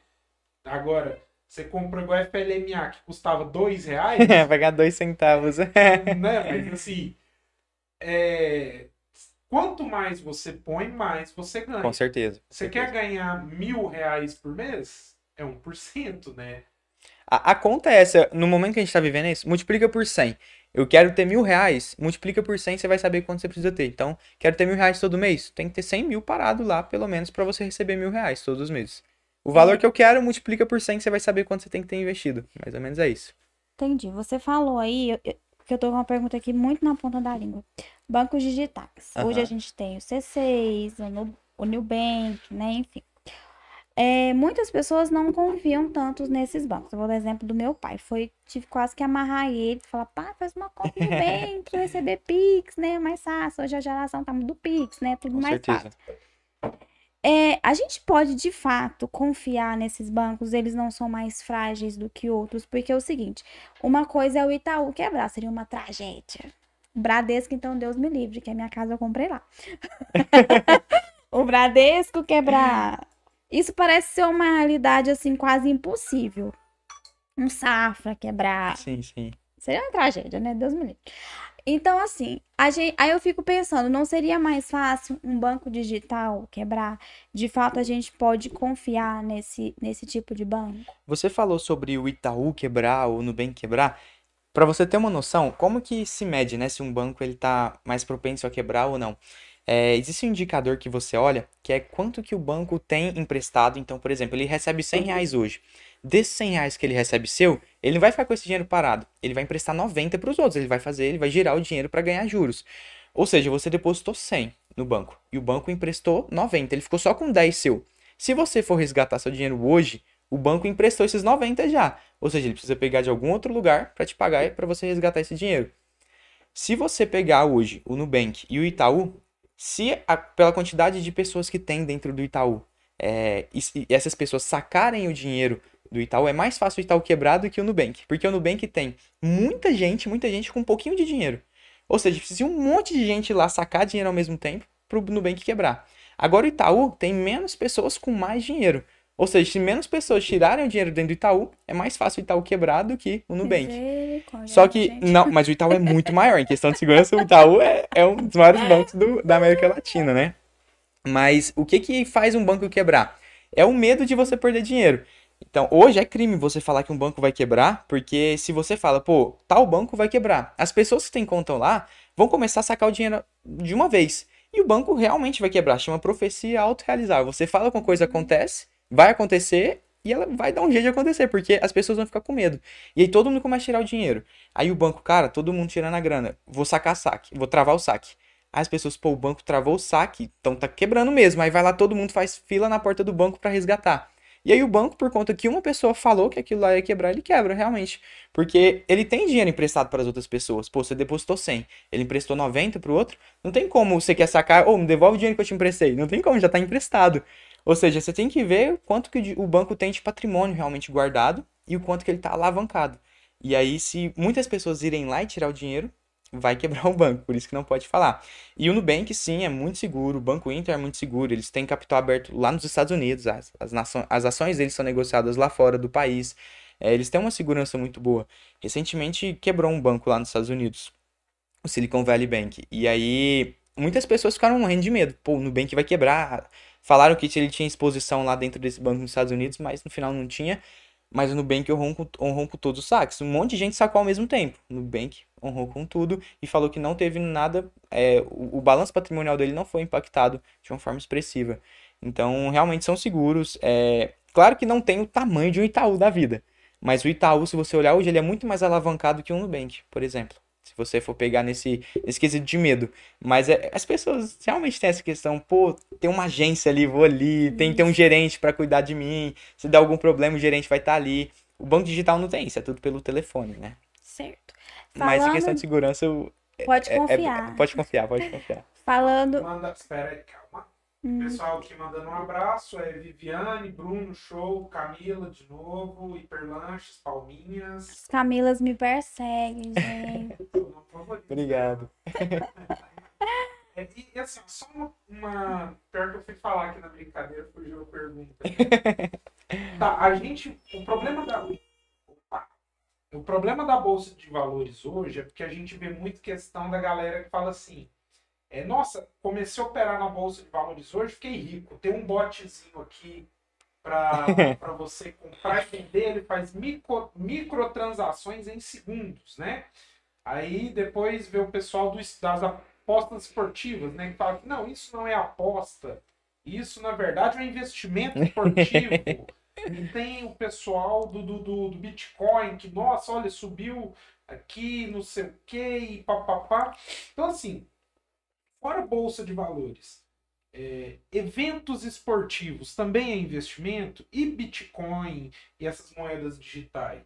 Agora, você comprou igual FLMA que custava dois reais. *laughs* É, vai ganhar dois centavos. né? Mas assim, é, quanto mais você põe, mais você ganha. Com certeza. Com você certeza. quer ganhar mil reais por mês? É 1%, né? A, a conta é essa, no momento que a gente está vivendo é isso, multiplica por 100. Eu quero ter mil reais, multiplica por 100, você vai saber quanto você precisa ter. Então, quero ter mil reais todo mês, tem que ter 100 mil parado lá, pelo menos, para você receber mil reais todos os meses. O valor que eu quero, multiplica por 100, você vai saber quanto você tem que ter investido. Mais ou menos é isso. Entendi. Você falou aí, eu, que eu tô com uma pergunta aqui muito na ponta da língua. Bancos digitais. Uhum. Hoje a gente tem o C6, o, o Nubank, né? Enfim. É, muitas pessoas não confiam tanto nesses bancos. Eu vou dar exemplo do meu pai. Foi, tive quase que amarrar ele, falar, pai, faz uma conta no *laughs* Nubank, receber Pix, né? Mais fácil. Hoje a geração tá do Pix, né? Tudo Com mais certeza. fácil. É, a gente pode, de fato, confiar nesses bancos, eles não são mais frágeis do que outros, porque é o seguinte, uma coisa é o Itaú quebrar, seria uma tragédia. Bradesco, então, Deus me livre, que a minha casa eu comprei lá. *laughs* o Bradesco quebrar. Isso parece ser uma realidade, assim, quase impossível. Um Safra quebrar. Sim, sim. Seria uma tragédia, né? Deus me livre. Então, assim, gente, aí eu fico pensando, não seria mais fácil um banco digital quebrar? De fato, a gente pode confiar nesse, nesse tipo de banco? Você falou sobre o Itaú quebrar ou o Nubank quebrar. Para você ter uma noção, como que se mede, né, se um banco ele tá mais propenso a quebrar ou não? É, existe um indicador que você olha, que é quanto que o banco tem emprestado. Então, por exemplo, ele recebe 100 reais hoje. Desses 100 reais que ele recebe seu, ele não vai ficar com esse dinheiro parado. Ele vai emprestar 90 para os outros. Ele vai fazer, ele vai girar o dinheiro para ganhar juros. Ou seja, você depositou 100 no banco e o banco emprestou 90. Ele ficou só com 10 seu. Se você for resgatar seu dinheiro hoje, o banco emprestou esses 90 já. Ou seja, ele precisa pegar de algum outro lugar para te pagar para você resgatar esse dinheiro. Se você pegar hoje o Nubank e o Itaú, se a, pela quantidade de pessoas que tem dentro do Itaú, é, e, e essas pessoas sacarem o dinheiro do Itaú, é mais fácil o Itaú quebrar do que o Nubank. Porque o Nubank tem muita gente, muita gente com um pouquinho de dinheiro. Ou seja, precisa um monte de gente lá sacar dinheiro ao mesmo tempo para o Nubank quebrar. Agora o Itaú tem menos pessoas com mais dinheiro. Ou seja, se menos pessoas tirarem o dinheiro dentro do Itaú, é mais fácil o Itaú quebrar do que o Nubank. Só que, gente. não, mas o Itaú é muito maior. Em questão de segurança, o Itaú é, é um dos maiores bancos do, da América Latina, né? Mas o que que faz um banco quebrar? É o medo de você perder dinheiro. Então, hoje é crime você falar que um banco vai quebrar, porque se você fala, pô, tal banco vai quebrar, as pessoas que têm conta lá vão começar a sacar o dinheiro de uma vez. E o banco realmente vai quebrar, chama profecia autorrealizável. Você fala que uma coisa acontece, vai acontecer e ela vai dar um jeito de acontecer, porque as pessoas vão ficar com medo. E aí todo mundo começa a tirar o dinheiro. Aí o banco, cara, todo mundo tirando a grana, vou sacar saque, vou travar o saque. Aí as pessoas, pô, o banco travou o saque, então tá quebrando mesmo. Aí vai lá, todo mundo faz fila na porta do banco para resgatar. E aí o banco, por conta que uma pessoa falou que aquilo lá ia quebrar, ele quebra, realmente. Porque ele tem dinheiro emprestado para as outras pessoas. Pô, você depositou 100, ele emprestou 90 para o outro. Não tem como você quer sacar, ou oh, me devolve o dinheiro que eu te emprestei. Não tem como, já está emprestado. Ou seja, você tem que ver quanto que o banco tem de patrimônio realmente guardado e o quanto que ele está alavancado. E aí, se muitas pessoas irem lá e tirar o dinheiro, vai quebrar o banco, por isso que não pode falar. E o Nubank, sim, é muito seguro, o Banco Inter é muito seguro, eles têm capital aberto lá nos Estados Unidos, as, as, nações, as ações deles são negociadas lá fora do país, é, eles têm uma segurança muito boa. Recentemente quebrou um banco lá nos Estados Unidos, o Silicon Valley Bank, e aí muitas pessoas ficaram morrendo de medo, pô, o Nubank vai quebrar, falaram que ele tinha exposição lá dentro desse banco nos Estados Unidos, mas no final não tinha, mas o Nubank honrou com, honrou com todos os saques. Um monte de gente sacou ao mesmo tempo. O Nubank honrou com tudo e falou que não teve nada. É, o, o balanço patrimonial dele não foi impactado de uma forma expressiva. Então, realmente são seguros. É, claro que não tem o tamanho de um Itaú da vida. Mas o Itaú, se você olhar hoje, ele é muito mais alavancado que um Nubank, por exemplo se você for pegar nesse, nesse quesito de medo. Mas é, as pessoas realmente têm essa questão, pô, tem uma agência ali, vou ali, tem que ter um gerente para cuidar de mim, se der algum problema o gerente vai estar tá ali. O banco digital não tem isso, é tudo pelo telefone, né? Certo. Falando... Mas em questão de segurança, eu, pode é, confiar. É, pode confiar, pode confiar. Falando... Manda, espera aí, calma. Hum. Pessoal aqui mandando um abraço é Viviane, Bruno, Show, Camila de novo, Hiperlanches, Palminhas. As Camilas me perseguem, gente. *laughs* Obrigado. É, e assim, só uma, uma. Pior que eu fui falar aqui na brincadeira, fugiu a pergunta. *laughs* tá, a gente. O problema da. Opa, o problema da Bolsa de Valores hoje é porque a gente vê muito questão da galera que fala assim é, nossa, comecei a operar na Bolsa de Valores hoje, fiquei rico. Tem um botzinho aqui para *laughs* você comprar e vender, ele faz micro, microtransações em segundos, né? Aí depois vê o pessoal do, das apostas esportivas, né? Que fala que não, isso não é aposta, isso na verdade é um investimento esportivo. *laughs* e tem o pessoal do, do, do, do Bitcoin que, nossa, olha, subiu aqui, não sei o que, e papapá. Então, assim, fora bolsa de valores, é, eventos esportivos também é investimento? E Bitcoin e essas moedas digitais?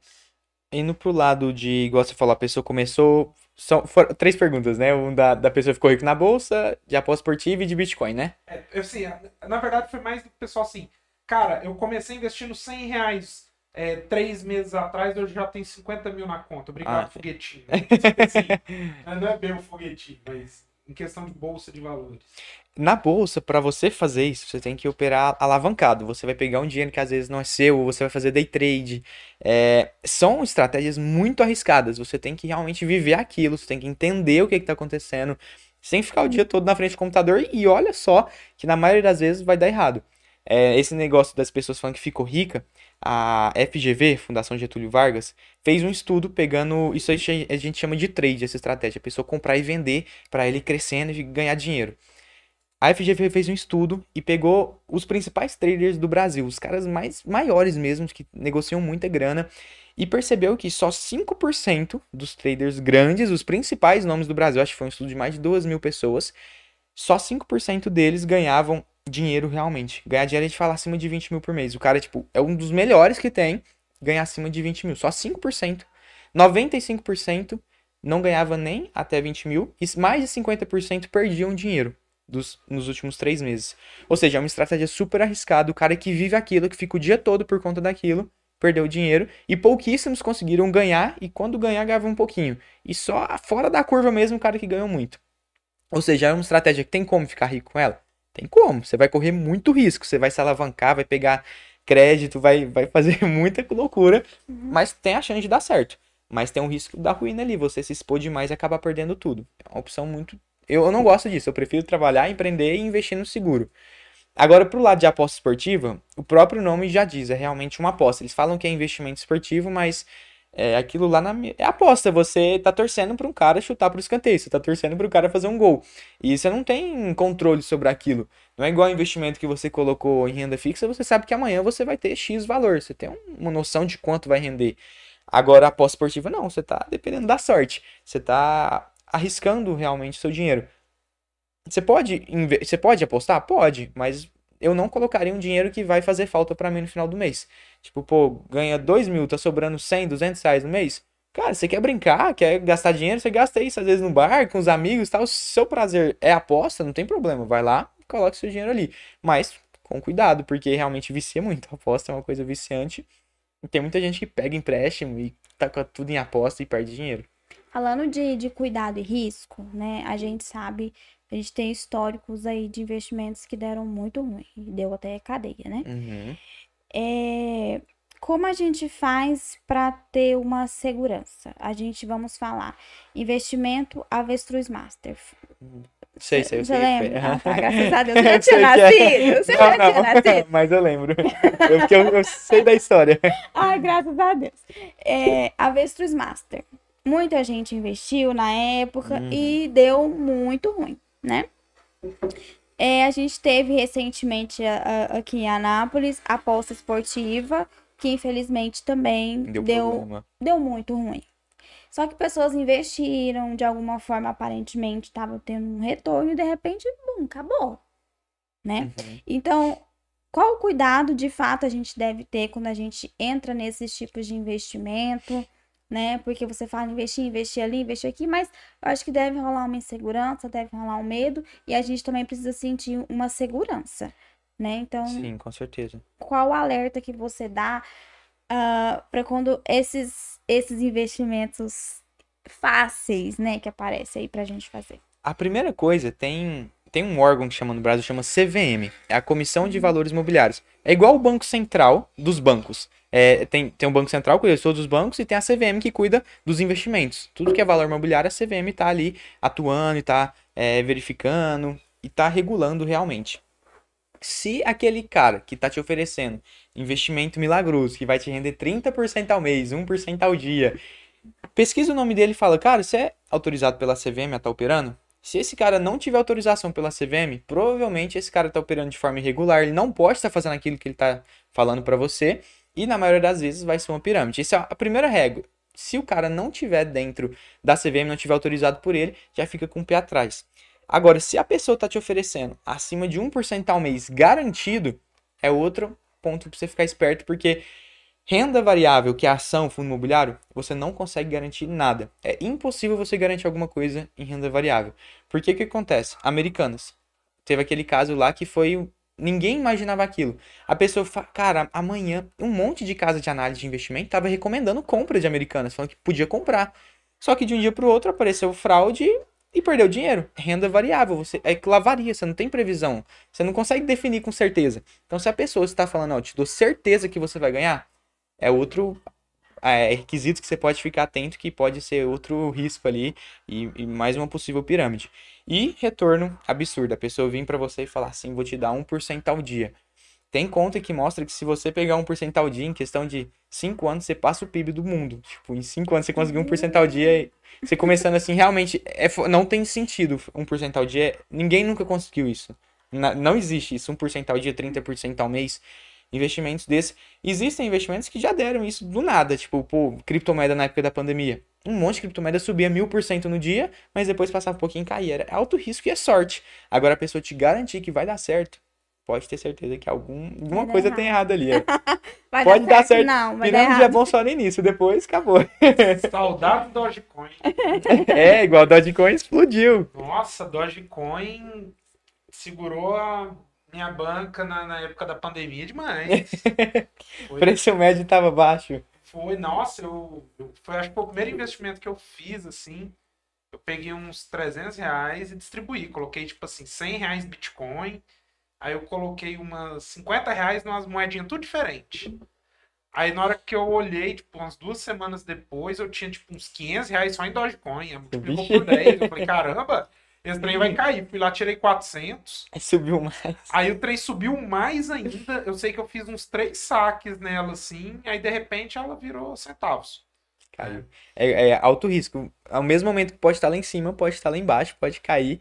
Indo pro lado de, igual você falou, a pessoa começou. São foram três perguntas, né? Um da, da pessoa ficou rico na bolsa, de aposta esportiva e de Bitcoin, né? É, assim, na verdade foi mais do pessoal assim. Cara, eu comecei investindo 100 reais é, três meses atrás, eu já tenho 50 mil na conta. Obrigado, ah, foguetinho. Né? Assim, *laughs* não é bem um foguetinho, mas em questão de bolsa de valores? Na bolsa, para você fazer isso, você tem que operar alavancado. Você vai pegar um dinheiro que às vezes não é seu, você vai fazer day trade. É, são estratégias muito arriscadas. Você tem que realmente viver aquilo, você tem que entender o que está acontecendo, sem ficar o dia todo na frente do computador. E olha só que na maioria das vezes vai dar errado. É, esse negócio das pessoas falando que ficou rica, a FGV, Fundação Getúlio Vargas, fez um estudo pegando. Isso a gente chama de trade, essa estratégia. A pessoa comprar e vender para ele crescendo e ganhar dinheiro. A FGV fez um estudo e pegou os principais traders do Brasil, os caras mais maiores mesmo, que negociam muita grana, e percebeu que só 5% dos traders grandes, os principais nomes do Brasil, acho que foi um estudo de mais de 2 mil pessoas, só 5% deles ganhavam dinheiro realmente. Ganhar dinheiro a gente fala acima de 20 mil por mês. O cara, tipo, é um dos melhores que tem ganhar acima de 20 mil. Só 5%. 95% não ganhava nem até 20 mil. E mais de 50% perdiam dinheiro dos, nos últimos três meses. Ou seja, é uma estratégia super arriscada. O cara que vive aquilo, que fica o dia todo por conta daquilo, perdeu dinheiro. E pouquíssimos conseguiram ganhar. E quando ganhar, ganhava um pouquinho. E só fora da curva mesmo, o cara que ganhou muito. Ou seja, é uma estratégia que tem como ficar rico com ela? Tem como. Você vai correr muito risco. Você vai se alavancar, vai pegar crédito, vai, vai fazer *laughs* muita loucura. Uhum. Mas tem a chance de dar certo. Mas tem um risco da ruína ali. Você se expor demais e acabar perdendo tudo. É uma opção muito. Eu, eu não gosto disso. Eu prefiro trabalhar, empreender e investir no seguro. Agora, pro lado de aposta esportiva, o próprio nome já diz, é realmente uma aposta. Eles falam que é investimento esportivo, mas é aquilo lá na. É aposta, você tá torcendo pra um cara chutar pro escanteio, você tá torcendo pro cara fazer um gol. E você não tem controle sobre aquilo. Não é igual investimento que você colocou em renda fixa, você sabe que amanhã você vai ter X valor, você tem uma noção de quanto vai render. Agora, a aposta esportiva, não, você tá dependendo da sorte. Você tá arriscando realmente seu dinheiro. Você pode, você pode apostar? Pode, mas eu não colocaria um dinheiro que vai fazer falta para mim no final do mês. Tipo, pô, ganha 2 mil, tá sobrando 100, 200 reais no mês. Cara, você quer brincar, quer gastar dinheiro, você gasta isso às vezes no bar, com os amigos e tal. Seu prazer é aposta, não tem problema. Vai lá, coloque seu dinheiro ali. Mas com cuidado, porque realmente vicia muito. A aposta é uma coisa viciante. tem muita gente que pega empréstimo e taca tudo em aposta e perde dinheiro. Falando de, de cuidado e risco, né? A gente sabe, a gente tem históricos aí de investimentos que deram muito ruim. Deu até cadeia, né? Uhum. É, como a gente faz para ter uma segurança? A gente vamos falar investimento Avestruz Master. Sei, sei, eu Você sei. lembra? *laughs* Ah, tá, graças a Deus. Você já sei tinha é. nascido? Você Não, já tinha não, nascido? *laughs* Mas eu lembro. Eu, porque eu, eu sei da história. Ai, graças a Deus. É, Avestruz Master. Muita gente investiu na época Uhum. e deu muito ruim, né? É, a gente teve recentemente a- a- aqui em Anápolis a aposta esportiva, que infelizmente também Deu, deu, deu muito ruim. Só que pessoas investiram, de alguma forma, aparentemente, estavam tendo um retorno e de repente, bum, acabou. Né? Uhum. Então, qual o cuidado de fato a gente deve ter quando a gente entra nesses tipos de investimento, né? Porque você fala investir, investir ali, investir aqui, mas eu acho que deve rolar uma insegurança, deve rolar um medo, e a gente também precisa sentir uma segurança, né? Então, Sim, com certeza. qual o alerta que você dá para quando esses, esses investimentos fáceis, né, que aparecem aí pra gente fazer? A primeira coisa, tem, tem um órgão que chama no Brasil, chama CVM, é a Comissão de Valores Imobiliários. É igual o Banco Central dos bancos. É, tem, tem o Banco Central que cuida de todos os bancos e tem a CVM que cuida dos investimentos. Tudo que é valor imobiliário, a CVM tá ali atuando e tá é, verificando e tá regulando realmente. Se aquele cara que tá te oferecendo investimento milagroso, que vai te render 30% ao mês, 1% ao dia, pesquisa o nome dele e fala, cara, você é autorizado pela CVM a estar operando? Se esse cara não tiver autorização pela CVM, provavelmente esse cara está operando de forma irregular, ele não pode estar fazendo aquilo que ele está falando para você, e na maioria das vezes vai ser uma pirâmide. Essa é a primeira regra. Se o cara não tiver dentro da CVM, não tiver autorizado por ele, já fica com o pé atrás. Agora, se a pessoa está te oferecendo acima de 1% ao mês garantido, é outro ponto para você ficar esperto, porque Renda variável, que é ação, fundo imobiliário, você não consegue garantir nada. É impossível você garantir alguma coisa em renda variável. Porque o que acontece? Americanas. Teve aquele caso lá que foi. Ninguém imaginava aquilo. A pessoa fala, cara, amanhã um monte de casa de análise de investimento estava recomendando compra de americanas, falando que podia comprar. Só que de um dia para o outro apareceu fraude e perdeu dinheiro. Renda variável, você é que lá varia, você não tem previsão. Você não consegue definir com certeza. Então, se a pessoa está falando, ó, te dou certeza que você vai ganhar, é outro é, requisito que você pode ficar atento, que pode ser outro risco ali e, e mais uma possível pirâmide. E retorno absurdo. A pessoa vir para você e falar assim, vou te dar 1% ao dia. Tem conta que mostra que se você pegar 1% ao dia, em questão de 5 anos, você passa o PIB do mundo. Tipo, em 5 anos você conseguiu 1% ao dia. Você começando assim, realmente, é, não tem sentido 1% ao dia. Ninguém nunca conseguiu isso. Não existe isso, 1% ao dia, 30% ao mês. Investimentos desses. Existem investimentos que já deram isso do nada. Tipo, pô, criptomoeda na época da pandemia. Um monte de criptomoeda subia 1000% no dia, mas depois passava um pouquinho e caía. Era alto risco e é sorte. Agora a pessoa te garantir que vai dar certo, pode ter certeza que algum, alguma dar coisa errado. tem errado ali. *laughs* é. Vai Pode dar certo. Não, vai dar Pirâmide é bom só no início, depois acabou. *laughs* Saudade Dogecoin. *laughs* é, igual Dogecoin explodiu. Nossa, Dogecoin segurou a minha banca na, na época da pandemia demais. *laughs* O preço médio tava baixo. foi nossa, eu, eu- foi acho que foi o primeiro investimento que eu fiz, assim. Eu peguei uns 300 reais e distribuí. Coloquei, tipo assim, 100 reais Bitcoin. Aí eu coloquei umas 50 reais numas moedinhas tudo diferente. Aí na hora que eu olhei, tipo, umas duas semanas depois, eu tinha, tipo, uns 500 reais só em Dogecoin. Multiplicou por 10. Eu falei, caramba, esse trem vai cair. Fui lá, tirei 400. Aí subiu mais. Aí o trem subiu mais ainda. Eu sei que eu fiz uns três saques nela, assim. Aí, de repente, ela virou centavos. Caiu. É, é alto risco. Ao mesmo momento que pode estar lá em cima, pode estar lá embaixo, pode cair.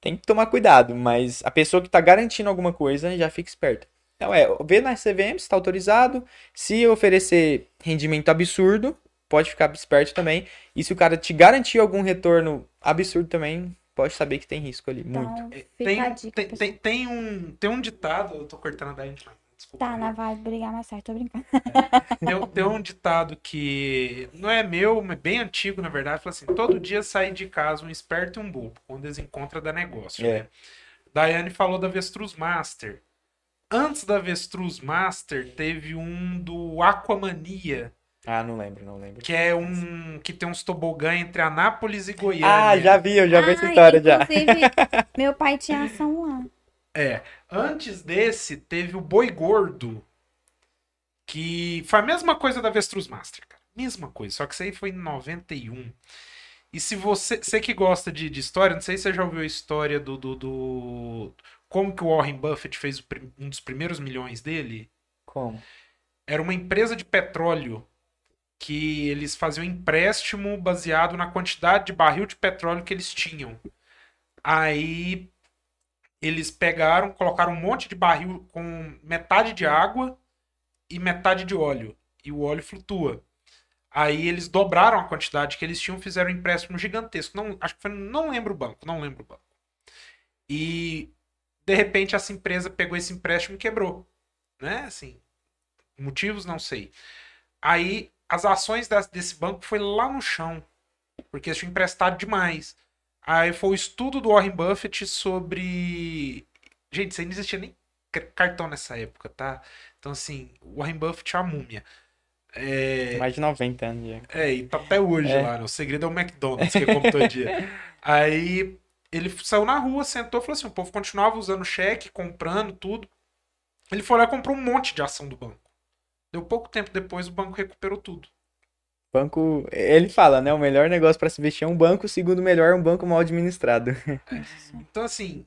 Tem que tomar cuidado, mas a pessoa que está garantindo alguma coisa já fica esperta. Então é, vê na CVM se está autorizado. Se oferecer rendimento absurdo, pode ficar esperto também. E se o cara te garantir algum retorno absurdo também, pode saber que tem risco ali, muito. Então, É, fica Tem, a um- dica, tem, tem, tem um, tem um ditado, eu tô cortando da gente, mas desculpa. Tá, não vai brigar mais tarde, tô brincando. Tem, tem um ditado que não é meu, mas bem antigo, na verdade. Fala assim: todo dia sai de casa um esperto e um bobo, quando eles encontram da negócio. É. Né? Daiane falou da Vestruz Master. Antes da Avestruz Master, teve um do Aquamania, Ah, não lembro, não lembro. que é um que tem uns tobogã entre Anápolis e Goiânia. Ah, já vi, eu já vi essa Ah, história já. *laughs* Meu pai tinha ação lá. É. Antes desse, teve o Boi Gordo, que foi a mesma coisa da Avestruz Master, cara. Mesma coisa, só que isso aí foi em 91. E se você, você que gosta de, de história, não sei se você já ouviu a história do, do, do- como que o Warren Buffett fez um dos primeiros milhões dele. Como? Era uma empresa de petróleo que eles faziam empréstimo baseado na quantidade de barril de petróleo que eles tinham. Aí eles pegaram, colocaram um monte de barril com metade de água e metade de óleo. E o óleo flutua. Aí eles dobraram a quantidade que eles tinham, fizeram um empréstimo gigantesco. Não, acho que foi, não lembro o banco, não lembro o banco. E de repente essa empresa pegou esse empréstimo e quebrou, né? Assim, motivos não sei. Aí as ações desse banco foi lá no chão, porque eles tinham emprestado demais. Aí foi o estudo do Warren Buffett sobre. Gente, isso aí não existia nem cartão nessa época, tá? Então, assim, o Warren Buffett é a múmia. É, Mais de 90 anos já. é, e tá até hoje É. lá, né? O segredo é o McDonald's, que é como todo dia. *laughs* Aí ele saiu na rua, sentou e falou assim: o povo continuava usando cheque, comprando tudo. Ele foi lá e comprou um monte de ação do banco. Deu pouco tempo depois, o banco recuperou tudo. Banco, ele fala, né? O melhor negócio para se investir é um banco, o segundo melhor é um banco mal administrado. *laughs* Então, assim,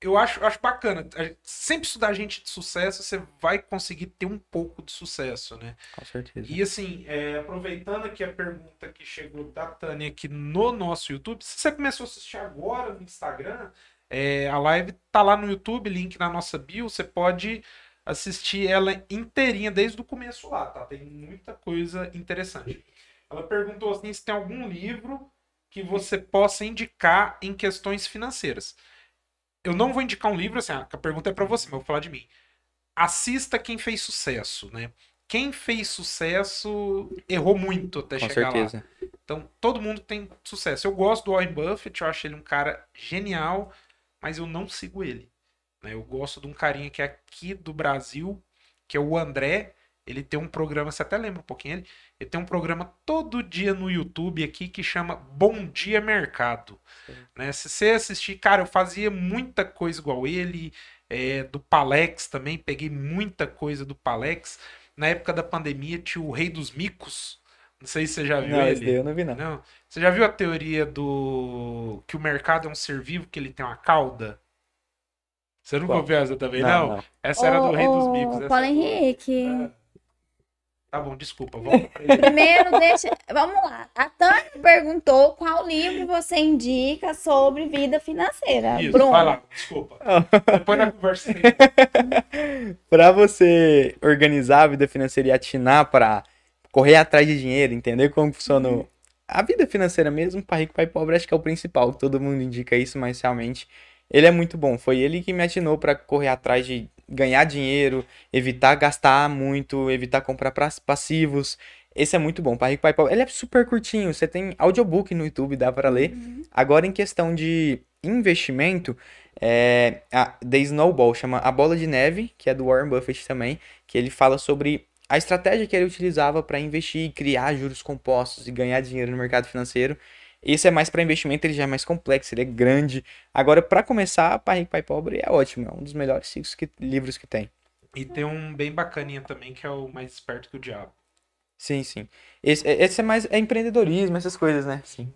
eu acho, acho bacana. Sempre estudar gente de sucesso, você vai conseguir ter um pouco de sucesso, né? Com certeza. E assim, é, aproveitando aqui a pergunta que chegou da Tânia aqui no nosso YouTube, se você começou a assistir agora no Instagram, é, a live tá lá no YouTube, link na nossa bio, você pode assistir ela inteirinha desde o começo lá, tá? Tem muita coisa interessante. Ela perguntou assim se tem algum livro que você possa indicar em questões financeiras. Eu não vou indicar um livro, assim, a pergunta é para você, mas eu vou falar de mim. Assista quem fez sucesso, né? Quem fez sucesso errou muito até Com chegar lá. certeza. Então, todo mundo tem sucesso. Eu gosto do Warren Buffett, eu acho ele um cara genial, mas eu não sigo ele. Né? Eu gosto de um carinha que é aqui do Brasil, que é o André. Ele tem um programa, você até lembra um pouquinho ele? Ele tem um programa todo dia no YouTube aqui que chama Bom Dia Mercado. Né? Se você assistir, cara, eu fazia muita coisa igual ele, é, do Palex também, peguei muita coisa do Palex. Na época da pandemia tinha o Rei dos Micos. Não sei se você já viu Não, ele. eu não vi, não. Não. Você já viu a teoria do que o mercado é um ser vivo que ele tem uma cauda? Você nunca Qual? ouviu essa também, Não, não? não. Essa era do Ô, Rei dos ô, Micos. essa Paulo é Henrique. boa. Tá bom, desculpa, volta pra ele. Primeiro, deixa. Vamos lá. A Tânia perguntou qual livro você indica sobre vida financeira. Isso, Bruno. vai lá, desculpa. Depois na conversa. *laughs* Para você organizar a vida financeira e atinar para correr atrás de dinheiro, entender como funciona o- a vida financeira mesmo, para rico, pai pobre, acho que é o principal. Todo mundo indica isso, mas realmente ele é muito bom. Foi ele que me atinou para correr atrás de ganhar dinheiro, evitar gastar muito, evitar comprar passivos. Esse é muito bom, para rico, pai pobre. Ele é super curtinho, você tem audiobook no YouTube, dá para ler. Agora, em questão de investimento, é, a The Snowball chama A Bola de Neve, que é do Warren Buffett também, que ele fala sobre a estratégia que ele utilizava para investir e criar juros compostos e ganhar dinheiro no mercado financeiro. Esse é mais para investimento, ele já é mais complexo, ele é grande. Agora, para começar, Pai Rico, Pai Pobre é ótimo, é um dos melhores ciclos que- livros que tem. E tem um bem bacaninha também, que é o Mais Esperto que o Diabo. Sim, sim. Esse, esse é mais é empreendedorismo, essas coisas, né? Sim.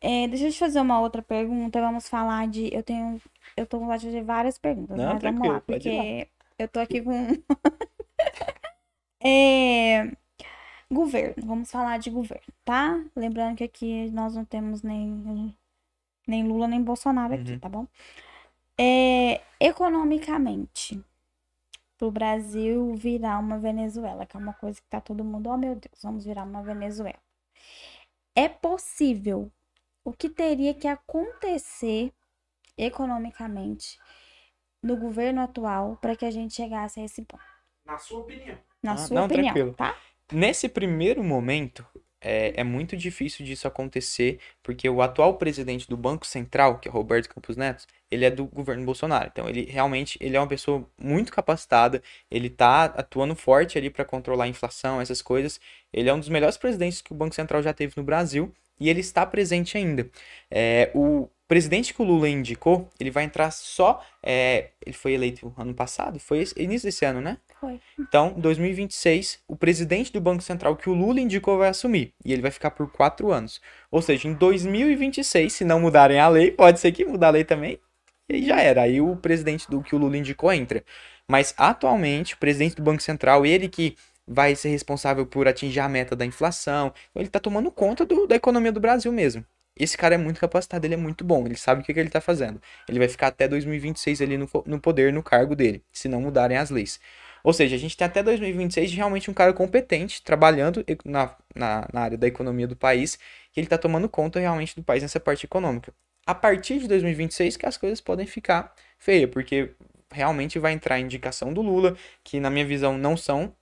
É, deixa eu te fazer uma outra pergunta. Vamos falar de. Eu tenho. Eu tô com vontade de fazer várias perguntas, Não, mas vamos lá, porque eu tô aqui com. *laughs* *laughs* É, Governo. Vamos falar de governo, tá? Lembrando que aqui nós não temos nem, nem Lula nem Bolsonaro aqui, Uhum. tá bom? É, economicamente, pro Brasil virar uma Venezuela, que é uma coisa que tá todo mundo, oh meu Deus, vamos virar uma Venezuela. É possível o que teria que acontecer economicamente no governo atual para que a gente chegasse a esse ponto? Na sua opinião. Na Ah, sua não, opinião, tranquilo. tá? Nesse primeiro momento, é, é muito difícil disso acontecer, porque o atual presidente do Banco Central, que é Roberto Campos Neto, ele é do governo Bolsonaro. Então, ele realmente ele é uma pessoa muito capacitada, ele está atuando forte ali para controlar a inflação, essas coisas. Ele é um dos melhores presidentes que o Banco Central já teve no Brasil e ele está presente ainda. É, o presidente que o Lula indicou, ele vai entrar só. É, ele foi eleito ano passado? Foi início desse ano, né? Então, 2026, o presidente do Banco Central que o Lula indicou vai assumir. E ele vai ficar por quatro anos. Ou seja, em 2026, se não mudarem a lei, pode ser que mude a lei também. E aí já era. Aí o presidente do que o Lula indicou entra. Mas atualmente, o presidente do Banco Central, ele que vai ser responsável por atingir a meta da inflação, então ele está tomando conta do, da economia do Brasil mesmo. Esse cara é muito capacitado, ele é muito bom, ele sabe o que, que ele está fazendo. Ele vai ficar até 2026 ali no, no poder, no cargo dele, se não mudarem as leis. Ou seja, a gente tem até 2026 realmente um cara competente, trabalhando na, na, na área da economia do país, que ele está tomando conta realmente do país nessa parte econômica. A partir de 2026 que as coisas podem ficar feias, porque realmente vai entrar a indicação do Lula, que na minha visão não são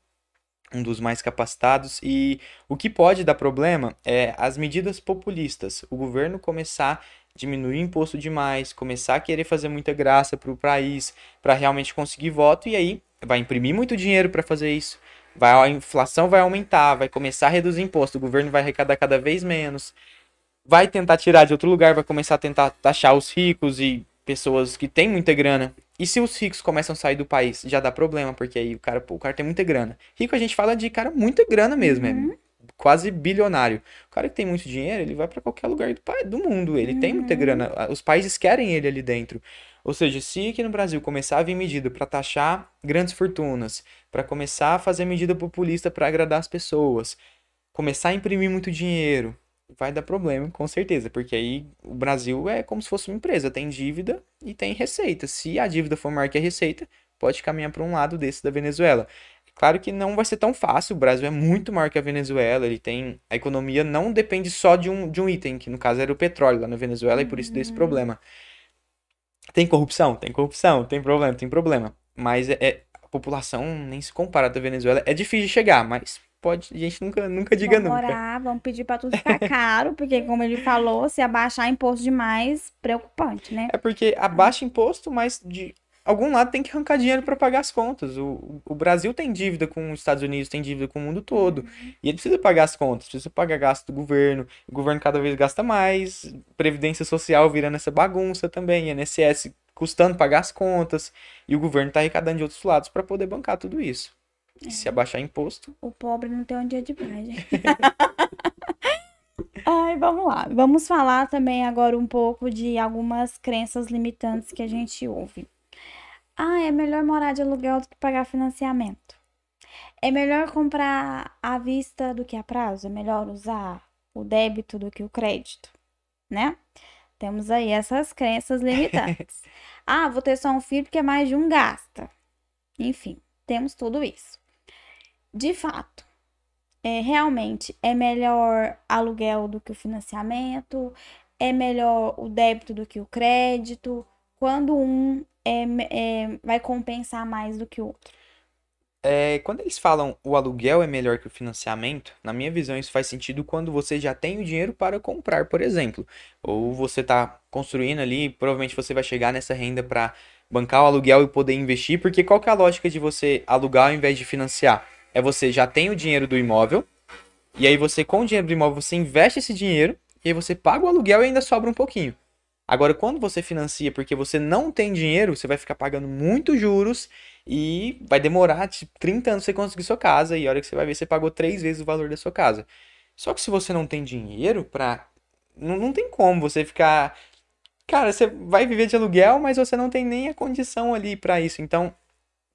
um dos mais capacitados e o que pode dar problema é as medidas populistas, o governo começar a diminuir imposto demais, começar a querer fazer muita graça para o país, para realmente conseguir voto e aí vai imprimir muito dinheiro para fazer isso. Vai, a inflação vai aumentar, vai começar a reduzir imposto, o governo vai arrecadar cada vez menos, vai tentar tirar de outro lugar, vai começar a tentar taxar os ricos e pessoas que têm muita grana. E se os ricos começam a sair do país, já dá problema, porque aí o cara, pô, o cara tem muita grana. Rico a gente fala de cara muita grana mesmo, é uhum. é quase bilionário. O cara que tem muito dinheiro, ele vai para qualquer lugar do, do mundo, ele uhum. tem muita uhum. grana. Os países querem ele ali dentro. Ou seja, se aqui no Brasil começar a vir medida para taxar grandes fortunas, para começar a fazer medida populista para agradar as pessoas, começar a imprimir muito dinheiro, vai dar problema, com certeza, porque aí o Brasil é como se fosse uma empresa, tem dívida e tem receita. Se a dívida for maior que a receita, pode caminhar para um lado desse da Venezuela. Claro que não vai ser tão fácil, o Brasil é muito maior que a Venezuela, ele tem a economia não depende só de um, de um item, que no caso era o petróleo lá na Venezuela e por isso desse problema. Tem corrupção? Tem corrupção. Tem problema? Tem problema. Mas é, é a população nem se compara da Venezuela. É difícil de chegar, mas pode. A gente nunca, nunca diga vamos nunca. Orar, vamos pedir para tudo ficar caro, porque, como ele falou, se abaixar imposto demais, preocupante, né? É porque abaixa imposto, mas de algum lado tem que arrancar dinheiro para pagar as contas. O, o Brasil tem dívida com os Estados Unidos, tem dívida com o mundo todo. E ele precisa pagar as contas, precisa pagar gasto do governo. O governo cada vez gasta mais. Previdência social virando essa bagunça também. INSS custando pagar as contas. E o governo está arrecadando de outros lados para poder bancar tudo isso. É. E se abaixar imposto. O pobre não tem um dia de paz, gente. *laughs* Ai, vamos lá. Vamos falar também agora um pouco de algumas crenças limitantes que a gente ouve. Ah, é melhor morar de aluguel do que pagar financiamento. É melhor comprar à vista do que a prazo. É melhor usar o débito do que o crédito, né? Temos aí essas crenças limitantes. *laughs* ah, vou ter só um filho porque mais de um gasta. Enfim, temos tudo isso. De fato, é, realmente é melhor aluguel do que o financiamento, é melhor o débito do que o crédito, quando um é, é, vai compensar mais do que o outro. É, quando eles falam o aluguel é melhor que o financiamento, na minha visão isso faz sentido quando você já tem o dinheiro para comprar, por exemplo. Ou você está construindo ali, provavelmente você vai chegar nessa renda para bancar o aluguel e poder investir, porque qual que é a lógica de você alugar ao invés de financiar? É você já tem o dinheiro do imóvel, e aí você com o dinheiro do imóvel você investe esse dinheiro, e aí você paga o aluguel e ainda sobra um pouquinho. Agora, quando você financia porque você não tem dinheiro, você vai ficar pagando muitos juros e vai demorar tipo, 30 anos você conseguir sua casa e a hora que você vai ver, você pagou três vezes o valor da sua casa. Só que se você não tem dinheiro pra. Não, não tem como você ficar. Cara, você vai viver de aluguel, mas você não tem nem a condição ali para isso. Então,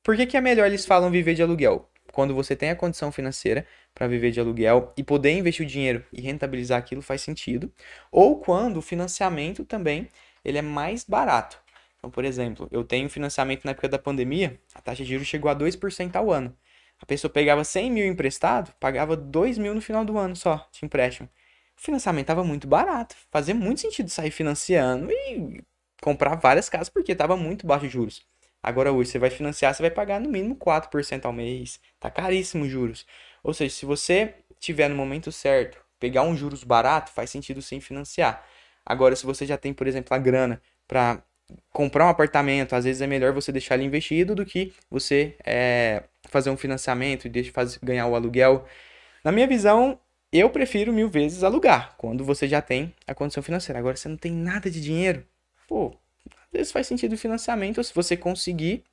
por que, que é melhor eles falam viver de aluguel? Quando você tem a condição financeira para viver de aluguel e poder investir o dinheiro e rentabilizar aquilo faz sentido. Ou quando o financiamento também ele é mais barato. Então, por exemplo, eu tenho financiamento na época da pandemia, a taxa de juros chegou a 2% ao ano. A pessoa pegava 100 mil emprestado, pagava 2 mil no final do ano só de empréstimo. O financiamento estava muito barato. Fazia muito sentido sair financiando e comprar várias casas porque estava muito baixo de juros. Agora hoje você vai financiar, você vai pagar no mínimo 4% ao mês. Tá caríssimo os juros. Ou seja, se você tiver no momento certo, pegar um juros barato, faz sentido sim financiar. Agora, se você já tem, por exemplo, a grana para comprar um apartamento, às vezes é melhor você deixar ele investido do que você é, fazer um financiamento e fazer, ganhar o aluguel. Na minha visão, eu prefiro mil vezes alugar, quando você já tem a condição financeira. Agora, você não tem nada de dinheiro, pô, vezes faz sentido o financiamento, se você conseguir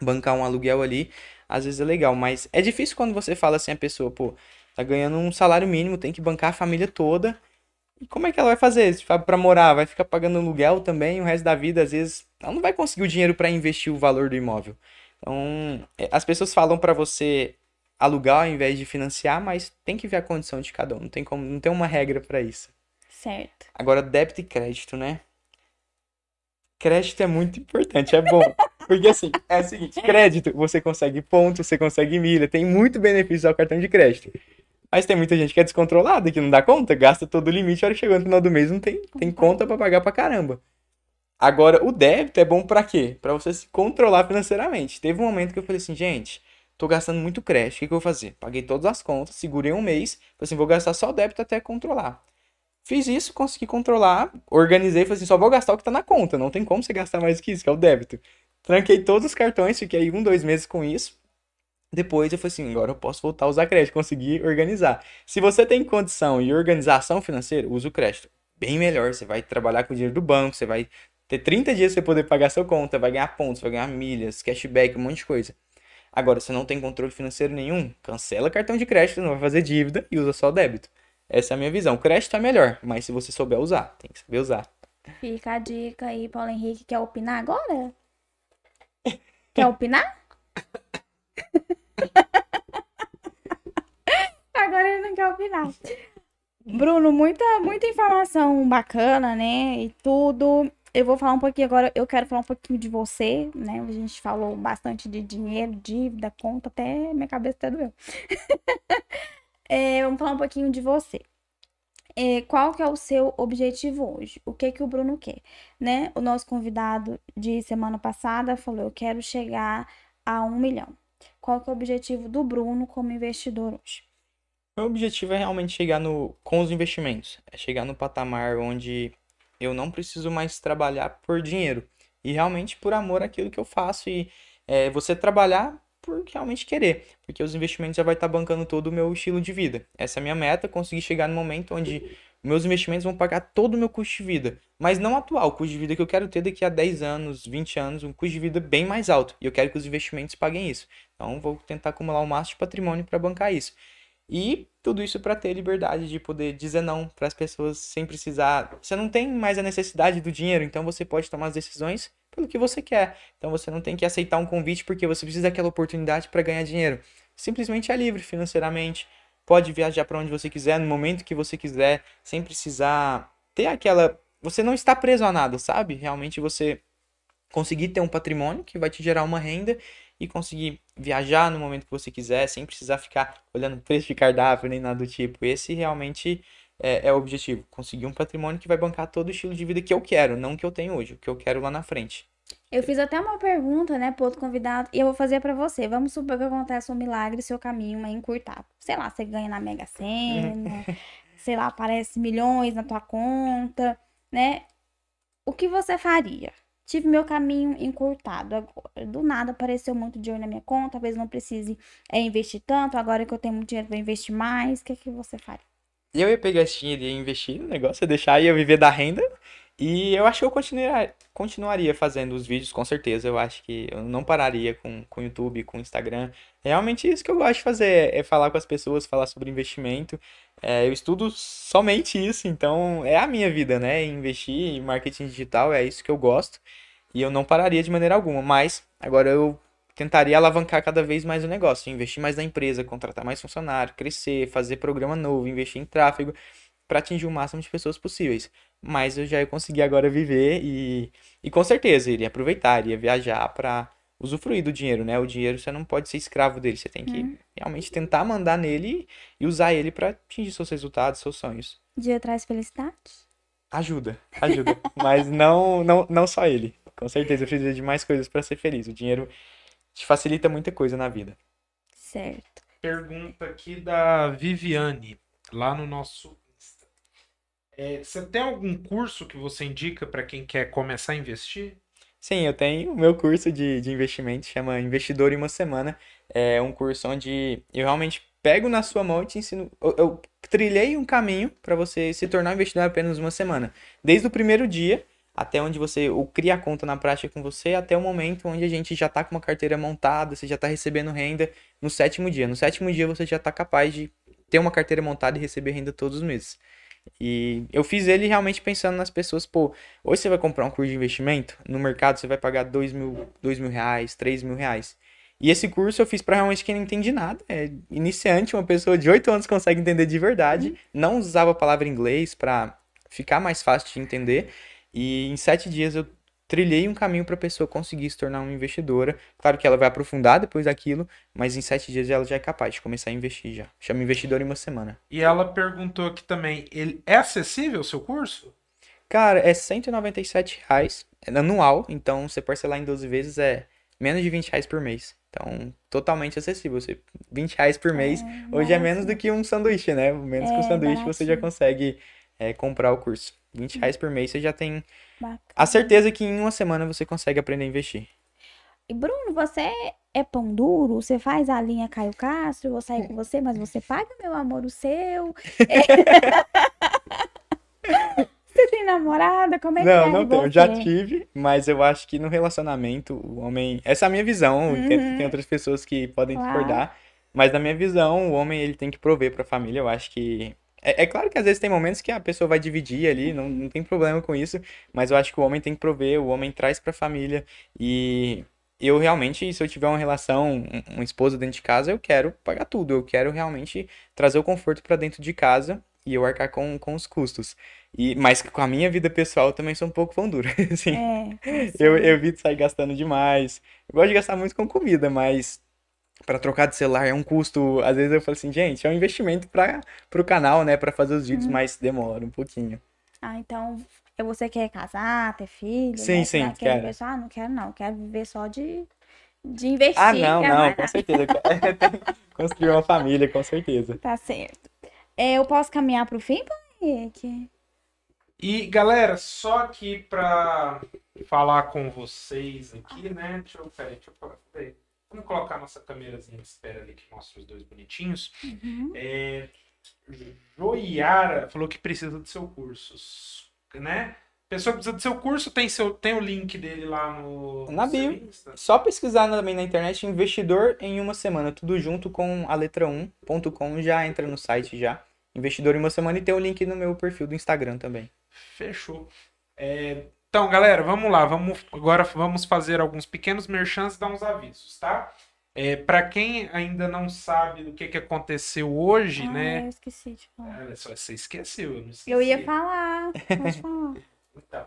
bancar um aluguel ali, às vezes é legal. Mas é difícil quando você fala assim, a pessoa, pô, tá ganhando um salário mínimo, tem que bancar a família toda. E como é que ela vai fazer? Para morar, vai ficar pagando aluguel também o resto da vida, às vezes ela não vai conseguir o dinheiro para investir o valor do imóvel. Então, é, as pessoas falam para você alugar ao invés de financiar, mas tem que ver a condição de cada um, não tem como, não tem uma regra para isso. Certo. Agora débito e crédito, né? Crédito é muito importante, é bom. Porque assim, é o seguinte, crédito, você consegue ponto, você consegue milha, tem muito benefício ao cartão de crédito. Mas tem muita gente que é descontrolada, que não dá conta, gasta todo o limite, a hora que chegou no final do mês não tem, tem conta para pagar pra caramba. Agora, o débito é bom para quê? Para você se controlar financeiramente. Teve um momento que eu falei assim, gente, tô gastando muito crédito, o que, que eu vou fazer? Paguei todas as contas, segurei um mês, falei assim, vou gastar só o débito até controlar. Fiz isso, consegui controlar, organizei, falei assim, só vou gastar o que tá na conta, não tem como você gastar mais que isso, que é o débito. Tranquei todos os cartões, fiquei um, dois meses com isso. Depois eu falei assim, agora eu posso voltar a usar crédito, consegui organizar. Se você tem condição e organização financeira, use o crédito. Bem melhor, você vai trabalhar com o dinheiro do banco, você vai ter 30 dias para poder pagar sua conta, vai ganhar pontos, vai ganhar milhas, cashback, um monte de coisa. Agora, se não tem controle financeiro nenhum, cancela cartão de crédito, não vai fazer dívida e usa só débito. Essa é a minha visão. Crédito é melhor, mas se você souber usar, tem que saber usar. Fica a dica aí, Paulo Henrique. Quer opinar agora? *laughs* Quer opinar? *laughs* agora ele não quer opinar. Bruno, muita, muita informação bacana, né? E tudo. Eu vou falar um pouquinho agora, eu quero falar um pouquinho de você, né? A gente falou bastante de dinheiro, dívida, conta, até minha cabeça até doeu. *laughs* É, vamos falar um pouquinho de você. É, qual que é o seu objetivo hoje? O que que o Bruno quer, né? O nosso convidado de semana passada falou, eu quero chegar a um milhão. Qual que é o objetivo do Bruno como investidor hoje? Meu objetivo é realmente chegar no com os investimentos, é chegar no patamar onde eu não preciso mais trabalhar por dinheiro e realmente por amor àquilo que eu faço e é, você trabalhar por realmente querer, porque os investimentos já vai estar tá bancando todo o meu estilo de vida. Essa é a minha meta, conseguir chegar no momento onde meus investimentos vão pagar todo o meu custo de vida, mas não atual, o custo de vida que eu quero ter daqui a 10 anos, 20 anos, um custo de vida bem mais alto, e eu quero que os investimentos paguem isso. Então vou tentar acumular o máximo de patrimônio para bancar isso. E tudo isso para ter liberdade de poder dizer não para as pessoas sem precisar. Você não tem mais a necessidade do dinheiro, então você pode tomar as decisões pelo que você quer. Então você não tem que aceitar um convite porque você precisa daquela oportunidade para ganhar dinheiro. Simplesmente é livre financeiramente, pode viajar para onde você quiser, no momento que você quiser, sem precisar ter aquela. Você não está preso a nada, sabe? Realmente você conseguir ter um patrimônio que vai te gerar uma renda e conseguir viajar no momento que você quiser, sem precisar ficar olhando preço de cardápio nem nada do tipo. Esse realmente é, é, o objetivo. Conseguir um patrimônio que vai bancar todo o estilo de vida que eu quero, não que eu tenho hoje, o que eu quero lá na frente. Eu fiz até uma pergunta, né, pro outro convidado, e eu vou fazer para você. Vamos supor que acontece um milagre seu caminho é encurtado. Sei lá, você ganha na Mega Sena, *laughs* sei lá, aparece milhões na tua conta, né? O que você faria? Tive meu caminho encurtado agora. Do nada apareceu muito dinheiro na minha conta, talvez não precise é, investir tanto. Agora que eu tenho muito dinheiro, vou investir mais. O que, é que você faria? Eu ia pegar esse dinheiro e ia investir no negócio, ia deixar, ia viver da renda. E eu acho que eu continuaria, continuaria fazendo os vídeos, com certeza. Eu acho que eu não pararia com o YouTube, com o Instagram. É realmente isso que eu gosto de fazer, é falar com as pessoas, falar sobre investimento. É, eu estudo somente isso, então é a minha vida, né? Investir em marketing digital é isso que eu gosto. E eu não pararia de maneira alguma. Mas agora eu tentaria alavancar cada vez mais o negócio, investir mais na empresa, contratar mais funcionário, crescer, fazer programa novo, investir em tráfego para atingir o máximo de pessoas possíveis. Mas eu já ia conseguir agora viver e, e com certeza iria aproveitar, iria viajar para usufruir do dinheiro, né? O dinheiro você não pode ser escravo dele, você tem que hum. realmente tentar mandar nele e usar ele para atingir seus resultados, seus sonhos. Dia traz felicidade? Ajuda, ajuda, mas não, não, não só ele. Com certeza eu preciso de mais coisas para ser feliz. O dinheiro te facilita muita coisa na vida. Certo. Pergunta aqui da Viviane. lá no nosso Insta. É, você tem algum curso que você indica para quem quer começar a investir? Sim, eu tenho o meu curso de, de investimento, chama Investidor em uma Semana. É um curso onde eu realmente pego na sua mão e te ensino. Eu, eu trilhei um caminho para você se tornar um investidor em apenas uma semana. Desde o primeiro dia até onde você o cria a conta na prática com você, até o momento onde a gente já está com uma carteira montada, você já está recebendo renda no sétimo dia. No sétimo dia você já está capaz de ter uma carteira montada e receber renda todos os meses. E eu fiz ele realmente pensando nas pessoas, pô, hoje você vai comprar um curso de investimento, no mercado você vai pagar dois mil, dois mil reais, três mil reais. E esse curso eu fiz para realmente quem não entende nada. É iniciante, uma pessoa de 8 anos consegue entender de verdade. Não usava a palavra inglês para ficar mais fácil de entender. E em sete dias eu trilhei um caminho para a pessoa conseguir se tornar uma investidora. Claro que ela vai aprofundar depois daquilo, mas em sete dias ela já é capaz de começar a investir já. Chama investidor em uma semana. E ela perguntou aqui também, ele é acessível o seu curso? Cara, é 197 reais, é anual, então você parcelar em 12 vezes é menos de 20 reais por mês. Então, totalmente acessível. Você, 20 reais por mês, é, hoje é menos do que um sanduíche, né? Menos é, que um sanduíche baratinho. você já consegue é, comprar o curso. 20 reais por mês você já tem Bacana. a certeza que em uma semana você consegue aprender a investir. E Bruno, você é pão duro? Você faz a linha Caio Castro? Eu vou sair com você, mas você paga, meu amor, o seu? *laughs* você tem namorada? Como é não, que é? Não, não tenho. Já tive, mas eu acho que no relacionamento, o homem. Essa é a minha visão. Uhum. Tem, tem, outras pessoas que podem claro. discordar. Mas na minha visão, o homem ele tem que prover para a família. Eu acho que é, é, claro que às vezes tem momentos que a pessoa vai dividir ali, não, não tem problema com isso, mas eu acho que o homem tem que prover, o homem traz pra família. E eu realmente, se eu tiver uma relação, uma esposa dentro de casa, eu quero pagar tudo. Eu quero realmente trazer o conforto para dentro de casa e eu arcar com, com os custos. E, mas com a minha vida pessoal eu também sou um pouco pão duro. *laughs* assim, é, eu, eu evito sair gastando demais. Eu gosto de gastar muito com comida, mas para trocar de celular é um custo. Às vezes eu falo assim, gente, é um investimento para o canal, né? para fazer os vídeos, hum. mas demora um pouquinho. Ah, então você quer casar, ter filho? Sim, né? sim, quer quero. Ah, não quero não, quero viver só de, de investir. Ah, não, não, com certeza. *laughs* Construir uma família, com certeza. Tá certo. É, eu posso caminhar pro fim, Henrique? E, galera, só aqui pra falar com vocês aqui, né? Deixa eu, peraí, deixa eu falar. Peraí. Vamos colocar nossa câmerazinha de espera ali que mostra os dois bonitinhos. Uhum. É, Joiara falou que precisa do seu curso, né? Pessoa que precisa do seu curso, tem, seu, tem o link dele lá no. Na bio. Só pesquisar também na internet investidor em uma semana, tudo junto com a letra 1.com, já entra no site já. Investidor em uma semana e tem o link no meu perfil do Instagram também. Fechou. É, então, galera, vamos lá. Vamos, agora vamos fazer alguns pequenos merchants e dar uns avisos, tá? É, para quem ainda não sabe do que, que aconteceu hoje, ah, né? Eu esqueci de falar. Olha só, você esqueceu, eu não esqueci. Eu ia falar. Pode falar. *laughs* então,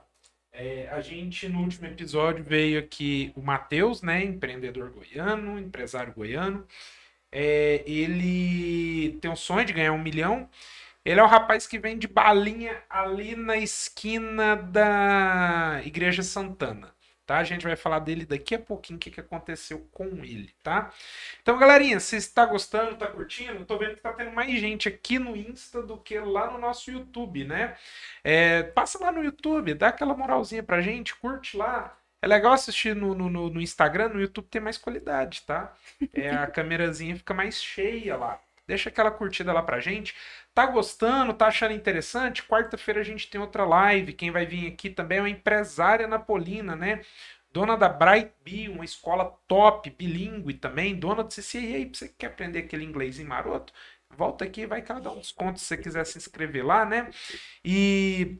é, a gente no último episódio veio aqui o Matheus, né? Empreendedor goiano, empresário goiano. É, ele tem o sonho de ganhar um milhão ele é o rapaz que vende balinha ali na esquina da Igreja Santana. Tá? A gente vai falar dele daqui a pouquinho, o que, que aconteceu com ele, tá? Então, galerinha, se está gostando, está curtindo, tô vendo que tá tendo mais gente aqui no Insta do que lá no nosso YouTube, né? É, passa lá no YouTube, dá aquela moralzinha pra gente, curte lá. É legal assistir no, no, no Instagram, no YouTube tem mais qualidade, tá? É, a câmerazinha fica mais cheia lá. Deixa aquela curtida lá pra gente. Tá gostando? Tá achando interessante? Quarta-feira a gente tem outra live. Quem vai vir aqui também é uma empresária napolina, né? Dona da Bright Bee, uma escola top, bilíngue também. Dona do CCA, você quer aprender aquele inglês em maroto? Volta aqui vai que ela dá contos se você quiser se inscrever lá, né? E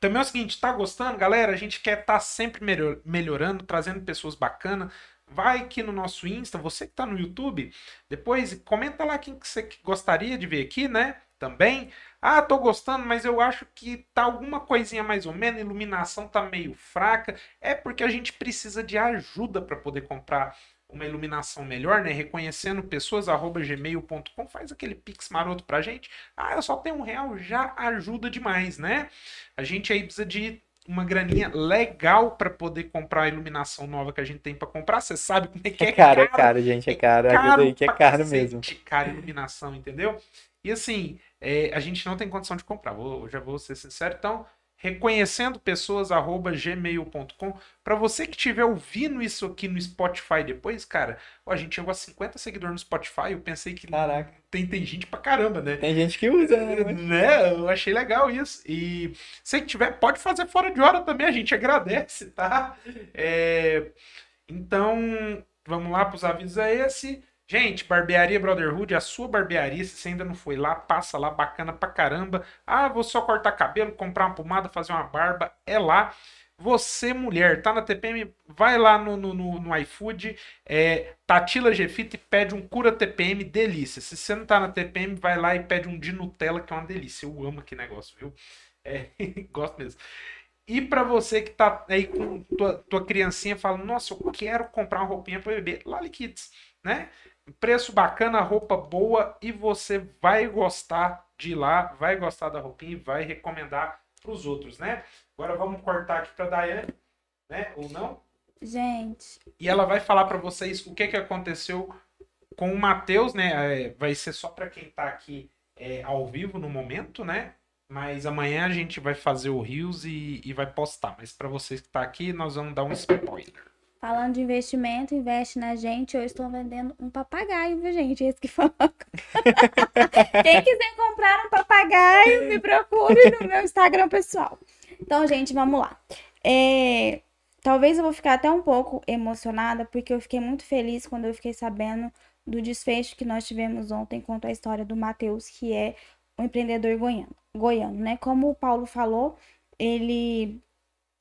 também é o seguinte, tá gostando, galera? A gente quer estar tá sempre melhorando, trazendo pessoas bacanas. Vai aqui no nosso Insta, você que está no YouTube, depois comenta lá quem que você gostaria de ver aqui, né? Também. Ah, tô gostando, mas eu acho que tá alguma coisinha mais ou menos, iluminação tá meio fraca. É porque a gente precisa de ajuda para poder comprar uma iluminação melhor, né? Reconhecendo pessoas, arroba gmail.com, faz aquele pix maroto pra gente. Ah, eu só tenho um real, já ajuda demais, né? A gente aí precisa de uma graninha legal para poder comprar a iluminação nova que a gente tem para comprar. Você sabe como é que é, é caro. É caro, gente, é caro. É caro, aí que é caro mesmo. Cara, iluminação, entendeu? E assim, é, a gente não tem condição de comprar. Vou, já vou ser sincero. Então, reconhecendo pessoas arroba gmail.com. Para você que estiver ouvindo isso aqui no Spotify depois, cara, ó, a gente chegou a 50 seguidores no Spotify. Eu pensei que Caraca. Tem, tem gente pra caramba, né? Tem gente que usa, né? né? Eu achei legal isso. E se tiver, pode fazer fora de hora também, a gente agradece, tá? É... Então, vamos lá para os avisos a esse. Gente, Barbearia Brotherhood, a sua barbearia, se você ainda não foi lá, passa lá, bacana pra caramba. Ah, vou só cortar cabelo, comprar uma pomada, fazer uma barba, é lá. Você, mulher, tá na TPM, vai lá no, no, no, no iFood, é, Tatila Gefita e pede um cura TPM, delícia. Se você não tá na TPM, vai lá e pede um de Nutella, que é uma delícia. Eu amo aquele negócio, viu? É, *laughs* gosto mesmo. E para você que tá aí com tua, tua criancinha, fala, nossa, eu quero comprar uma roupinha para bebê, Lali Kids, né? Preço bacana, roupa boa e você vai gostar de ir lá, vai gostar da roupinha e vai recomendar para os outros, né? Agora vamos cortar aqui para Daiane, né? Ou não? Gente. E ela vai falar para vocês o que que aconteceu com o Matheus, né? É, vai ser só para quem está aqui é, ao vivo no momento, né? Mas amanhã a gente vai fazer o Rios e, e vai postar. Mas para vocês que estão tá aqui, nós vamos dar um spoiler. Falando de investimento, investe na gente. Eu estou vendendo um papagaio, viu, gente? Esse que falou. *laughs* Quem quiser comprar um papagaio, me procure no meu Instagram pessoal. Então, gente, vamos lá. É... Talvez eu vou ficar até um pouco emocionada, porque eu fiquei muito feliz quando eu fiquei sabendo do desfecho que nós tivemos ontem quanto à história do Matheus, que é um empreendedor goiano, goiano, né? Como o Paulo falou, ele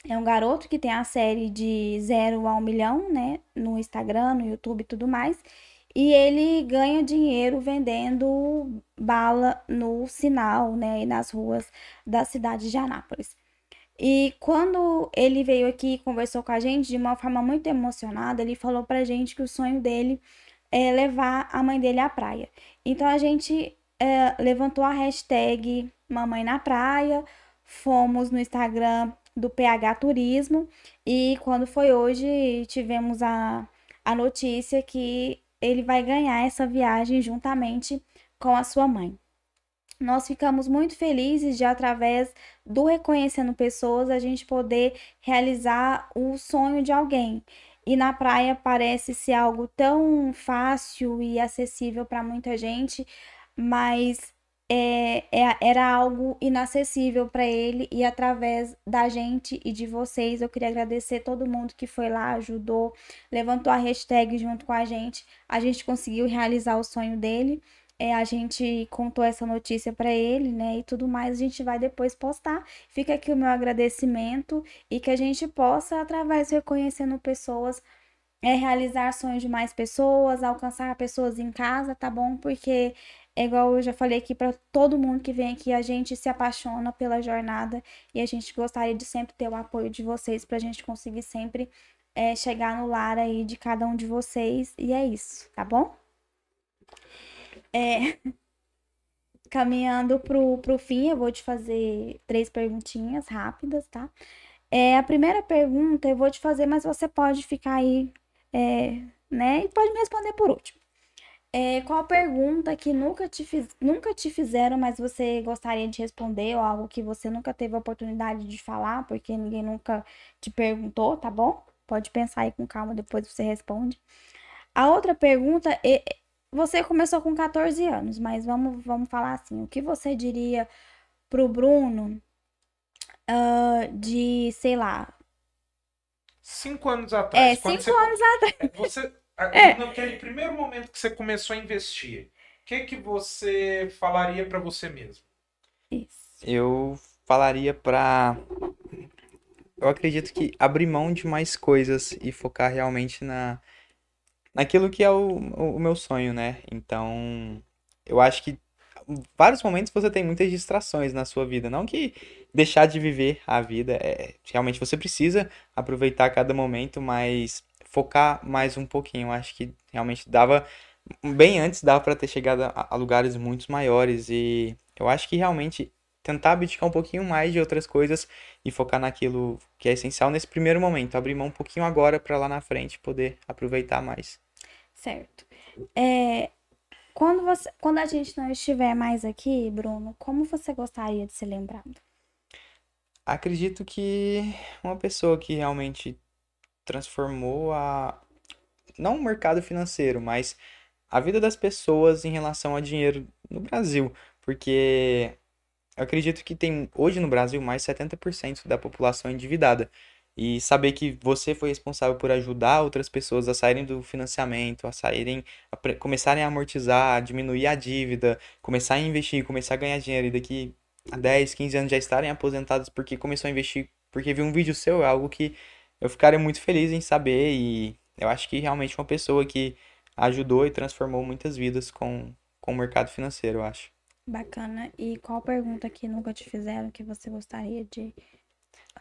é um garoto que tem a série de zero a um milhão, né? No Instagram, no YouTube e tudo mais. E ele ganha dinheiro vendendo bala no sinal, né? E nas ruas da cidade de Anápolis. E quando ele veio aqui e conversou com a gente de uma forma muito emocionada, ele falou pra gente que o sonho dele é levar a mãe dele à praia. Então a gente é, levantou a hashtag Mamãe na Praia, fomos no Instagram do PH Turismo e quando foi hoje tivemos a, a notícia que ele vai ganhar essa viagem juntamente com a sua mãe. Nós ficamos muito felizes de, através do Reconhecendo Pessoas, a gente poder realizar o sonho de alguém. E na praia parece ser algo tão fácil e acessível para muita gente, mas é, é, era algo inacessível para ele e através da gente e de vocês eu queria agradecer todo mundo que foi lá, ajudou, levantou a hashtag junto com a gente, a gente conseguiu realizar o sonho dele. É, a gente contou essa notícia para ele, né? E tudo mais, a gente vai depois postar. Fica aqui o meu agradecimento e que a gente possa, através reconhecendo pessoas, é realizar sonhos de mais pessoas, alcançar pessoas em casa, tá bom? Porque é igual eu já falei aqui para todo mundo que vem aqui, a gente se apaixona pela jornada e a gente gostaria de sempre ter o apoio de vocês para a gente conseguir sempre é, chegar no lar aí de cada um de vocês. E é isso, tá bom? É... *laughs* Caminhando pro, pro fim, eu vou te fazer três perguntinhas rápidas, tá? É, a primeira pergunta eu vou te fazer, mas você pode ficar aí, é, né? E pode me responder por último. É, qual pergunta que nunca te, fiz, nunca te fizeram, mas você gostaria de responder, ou algo que você nunca teve a oportunidade de falar, porque ninguém nunca te perguntou, tá bom? Pode pensar aí com calma, depois você responde. A outra pergunta é. Você começou com 14 anos, mas vamos, vamos falar assim: o que você diria pro Bruno uh, de, sei lá. Cinco anos atrás. É, cinco você, anos atrás. Você é. Naquele primeiro momento que você começou a investir, o que, que você falaria para você mesmo? Isso. Eu falaria para eu acredito que abrir mão de mais coisas e focar realmente na naquilo que é o, o, meu sonho, né? Então, eu acho que vários momentos você tem muitas distrações na sua vida, não que deixar de viver a vida, é, realmente você precisa aproveitar cada momento, mas focar mais um pouquinho. Acho que realmente dava. Bem antes dava para ter chegado a, a, lugares muito maiores. E eu acho que realmente tentar abdicar um pouquinho mais de outras coisas e focar naquilo que é essencial nesse primeiro momento. Abrir mão um pouquinho agora para lá na frente poder aproveitar mais. Certo. É, Quando, você, quando a gente não estiver mais aqui, Bruno, como você gostaria de ser lembrado? Acredito que uma pessoa que realmente transformou a não o mercado financeiro, mas a vida das pessoas em relação a dinheiro no Brasil, porque eu acredito que tem hoje no Brasil mais 70% da população endividada. E saber que você foi responsável por ajudar outras pessoas a saírem do financiamento, a saírem, a começarem a amortizar, a diminuir a dívida, começar a investir, começar a ganhar dinheiro e daqui a 10, 15 anos já estarem aposentados porque começou a investir, porque viu um vídeo seu, é algo que eu ficaria muito feliz em saber e eu acho que realmente uma pessoa que ajudou e transformou muitas vidas com, com o mercado financeiro, eu acho. Bacana. E qual pergunta que nunca te fizeram que você gostaria de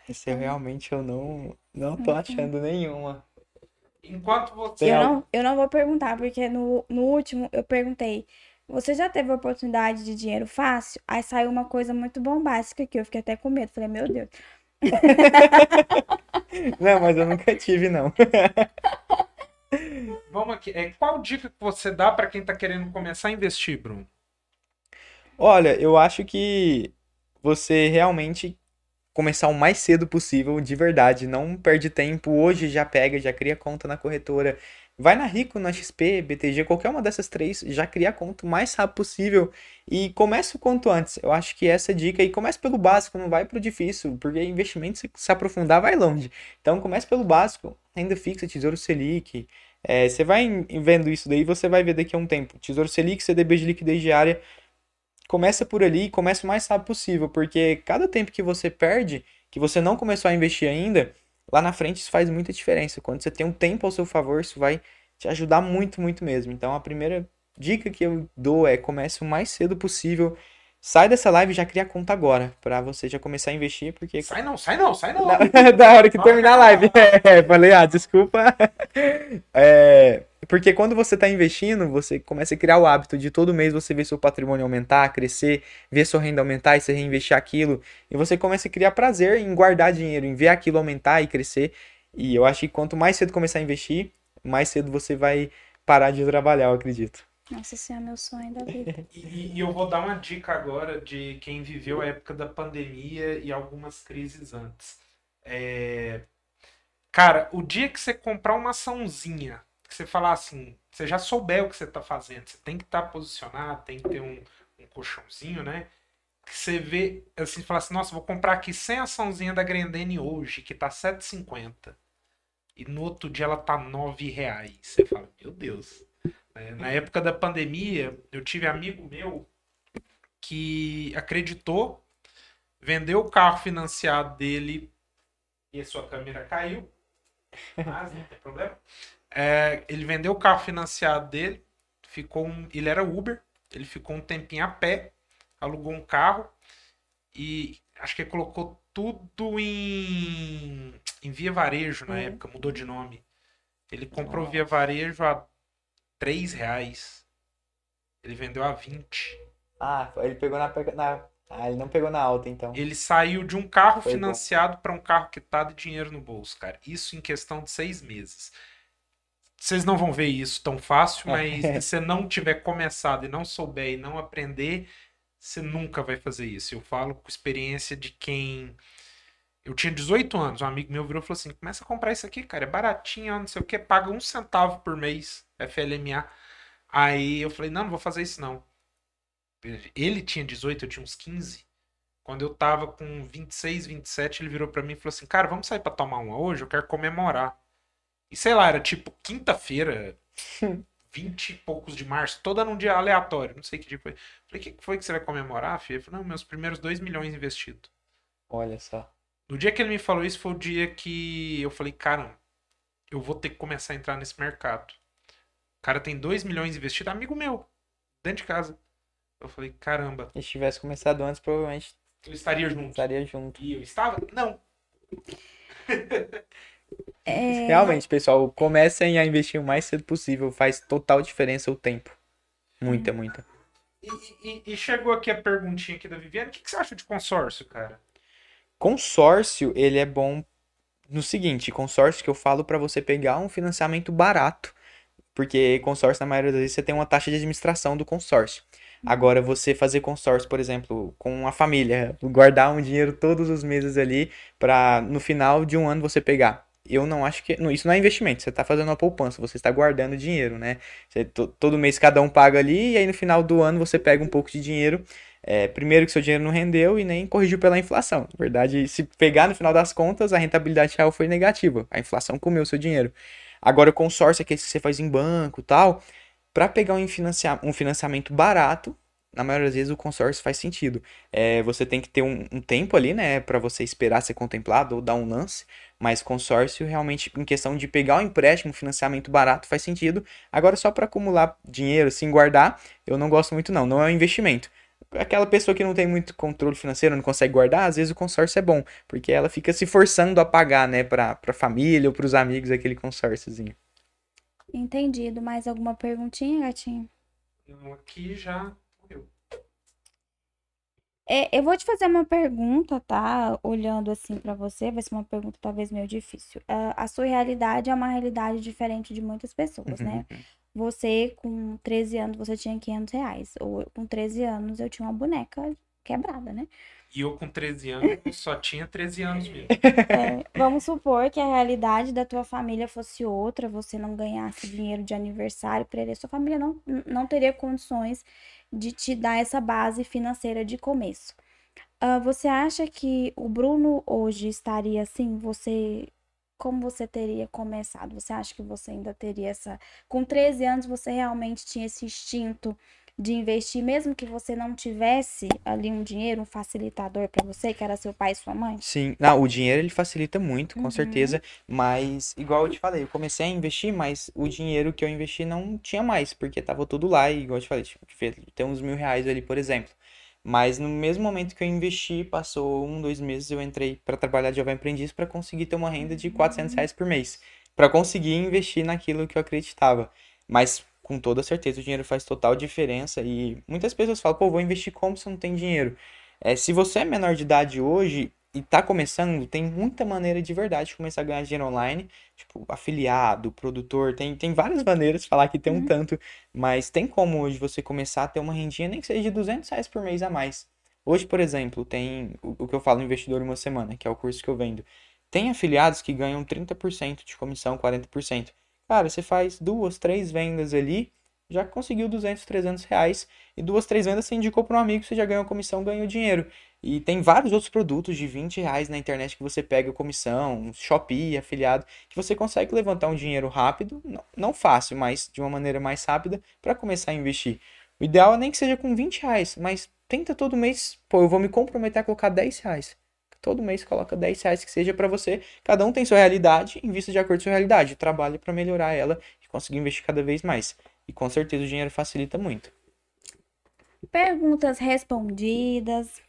esse eu realmente eu não, não tô uhum. achando nenhuma. Enquanto você. Eu não, eu não vou perguntar, porque no, no último eu perguntei. Você já teve oportunidade de dinheiro fácil? Aí saiu uma coisa muito bombástica que eu fiquei até com medo. Falei, meu Deus. *laughs* não, mas eu nunca tive, não. *laughs* Vamos aqui. É, qual dica que você dá para quem tá querendo começar a investir, Bruno? Olha, eu acho que você realmente começar o mais cedo possível, de verdade. Não perde tempo, hoje já pega, já cria conta na corretora. Vai na Rico, na XP, BTG, qualquer uma dessas três, já cria conta o mais rápido possível e comece o quanto antes. Eu acho que essa é dica e comece pelo básico, não vai pro difícil, porque investimento se, se aprofundar vai longe. Então comece pelo básico, renda fixa, Tesouro Selic. É, você vai vendo isso daí, você vai ver daqui a um tempo. Tesouro Selic, CDB de liquidez diária, começa por ali e começa o mais rápido possível, porque cada tempo que você perde, que você não começou a investir ainda, lá na frente isso faz muita diferença. Quando você tem um tempo ao seu favor, isso vai te ajudar muito, muito mesmo. Então a primeira dica que eu dou é comece o mais cedo possível. Sai dessa live e já cria conta agora, para você já começar a investir, porque... Sai não, sai não, sai não! *laughs* da hora que terminar a live. *laughs* É, falei, ah, desculpa. *laughs* É, porque quando você está investindo, você começa a criar o hábito de todo mês você ver seu patrimônio aumentar, crescer, ver sua renda aumentar e você reinvestir aquilo. E você começa a criar prazer em guardar dinheiro, em ver aquilo aumentar e crescer. E eu acho que quanto mais cedo começar a investir, mais cedo você vai parar de trabalhar, eu acredito. Nossa, esse é meu sonho da vida. *laughs* e, e eu vou dar uma dica agora de quem viveu a época da pandemia e algumas crises antes. É... Cara, o dia que você comprar uma açãozinha que você falar assim, você já souber o que você está fazendo, você tem que estar tá posicionado, tem que ter um, um colchãozinho, né? Que você vê, assim, fala assim, nossa, vou comprar aqui 100 açãozinha da Grendene hoje, que tá 7,50. E no outro dia ela tá 9 reais. Você fala, meu Deus. É, na época da pandemia, eu tive amigo meu que acreditou, vendeu o carro financiado dele e a sua câmera caiu. *laughs* Mas não tem problema. É, ele vendeu o carro financiado dele, ficou um, ele era Uber, ele ficou um tempinho a pé, alugou um carro e acho que colocou tudo em, em Via Varejo na uhum. época, mudou de nome. Ele comprou Nossa. Via Varejo a 3 reais. Ele vendeu a 20. Ah, ele pegou na, na. Ah, ele não pegou na alta, então. Ele saiu de um carro Foi financiado para um carro que tá de dinheiro no bolso, cara. Isso em questão de seis meses. Vocês não vão ver isso tão fácil, mas *laughs* se você não tiver começado e não souber e não aprender, você nunca vai fazer isso. Eu falo com experiência de quem. Eu tinha 18 anos, um amigo meu virou e falou assim: começa a comprar isso aqui, cara, é baratinho, não sei o que, paga um centavo por mês, FLMA. Aí eu falei: não, não vou fazer isso não. Ele tinha 18, eu tinha uns 15. Quando eu tava com 26, 27, ele virou para mim e falou assim: cara, vamos sair para tomar uma hoje, eu quero comemorar. E sei lá, era tipo quinta-feira, *laughs* vinte e poucos de março, toda num dia aleatório, não sei que dia foi. Falei, o que foi que você vai comemorar, filho? Ele falou, não, meus primeiros dois milhões investidos. Olha só. No dia que ele me falou isso, foi o dia que eu falei, caramba, eu vou ter que começar a entrar nesse mercado. O cara tem dois milhões investido, amigo meu, dentro de casa. Eu falei, caramba. Se tivesse começado antes, provavelmente. Eu estaria junto. Estaria junto. E eu estava? Não. É... *laughs* Realmente, pessoal, comecem a investir o mais cedo possível. Faz total diferença o tempo. Muita, muita. E, e, e chegou aqui a perguntinha aqui da Viviane. O que, que você acha de consórcio, cara? Consórcio, ele é bom no seguinte, consórcio que eu falo para você pegar um financiamento barato Porque consórcio, na maioria das vezes, você tem uma taxa de administração do consórcio. Agora, você fazer consórcio, por exemplo, com a família, guardar um dinheiro todos os meses ali para no final de um ano você pegar. Eu não acho que. Não, isso não é investimento, você está fazendo uma poupança, você está guardando dinheiro, né? Você, todo mês cada um paga ali e aí no final do ano você pega um pouco de dinheiro. É, primeiro que seu dinheiro não rendeu e nem corrigiu pela inflação. Na verdade, se pegar no final das contas, a rentabilidade real foi negativa. A inflação comeu seu dinheiro. Agora, o consórcio é aquele que você faz em banco tal para pegar um, financia um financiamento barato, na maioria das vezes o consórcio faz sentido. É, você tem que ter um, um tempo ali, né, para você esperar ser contemplado ou dar um lance, mas consórcio realmente, em questão de pegar um empréstimo, um financiamento barato, faz sentido. Agora, só para acumular dinheiro, assim, guardar, eu não gosto muito, não. Não é um investimento. Aquela pessoa que não tem muito controle financeiro, não consegue guardar, às vezes o consórcio é bom, porque ela fica se forçando a pagar, né, para a família ou para os amigos aquele consórciozinho. Entendido. Mais alguma perguntinha, gatinho? Não, aqui já morreu. É, eu vou te fazer uma pergunta, tá? Olhando assim para você, vai ser uma pergunta talvez meio difícil. Uh, a sua realidade é uma realidade diferente de muitas pessoas, né? Você, com 13 anos, você tinha 500 reais. Ou com 13 anos, eu tinha uma boneca quebrada, né? E eu com 13 anos só tinha 13 anos mesmo. É, vamos supor que a realidade da tua família fosse outra, você não ganhasse dinheiro de aniversário para ele, sua família não, não teria condições de te dar essa base financeira de começo. Uh, você acha que o Bruno hoje estaria assim? Você. Como você teria começado? Você acha que você ainda teria essa. Com 13 anos, você realmente tinha esse instinto de investir, mesmo que você não tivesse ali um dinheiro, um facilitador para você, que era seu pai e sua mãe? Sim, não, o dinheiro ele facilita muito, com uhum. certeza, mas igual eu te falei, eu comecei a investir, mas o dinheiro que eu investi não tinha mais, porque tava tudo lá e igual eu te falei, tipo, tem uns mil reais ali, por exemplo. Mas no mesmo momento que eu investi, passou um, dois meses, eu entrei para trabalhar de jovem aprendiz para conseguir ter uma renda de 400 reais por mês. para conseguir investir naquilo que eu acreditava. Mas com toda certeza o dinheiro faz total diferença e muitas pessoas falam, pô, vou investir como se não tem dinheiro. É, se você é menor de idade hoje e tá começando, tem muita maneira de verdade de começar a ganhar dinheiro online, tipo, afiliado, produtor, tem, tem várias maneiras de falar que tem um uhum. tanto, mas tem como hoje você começar a ter uma rendinha, nem que seja de 200 reais por mês a mais. Hoje, por exemplo, tem o, o que eu falo Investidor Uma Semana, que é o curso que eu vendo. Tem afiliados que ganham 30% de comissão, 40%. Cara, você faz duas, três vendas ali, já conseguiu 200, 300 reais. E duas, três vendas você indicou para um amigo, você já ganhou comissão, ganhou dinheiro. E tem vários outros produtos de 20 reais na internet que você pega comissão, Shopee, afiliado, que você consegue levantar um dinheiro rápido, não, não fácil, mas de uma maneira mais rápida, para começar a investir. O ideal é nem que seja com 20 reais, mas tenta todo mês, pô, eu vou me comprometer a colocar 10 reais todo mês coloca 10 reais que seja para você. Cada um tem sua realidade, invista de acordo com sua realidade. Trabalhe para melhorar ela e conseguir investir cada vez mais. E com certeza o dinheiro facilita muito. Perguntas respondidas.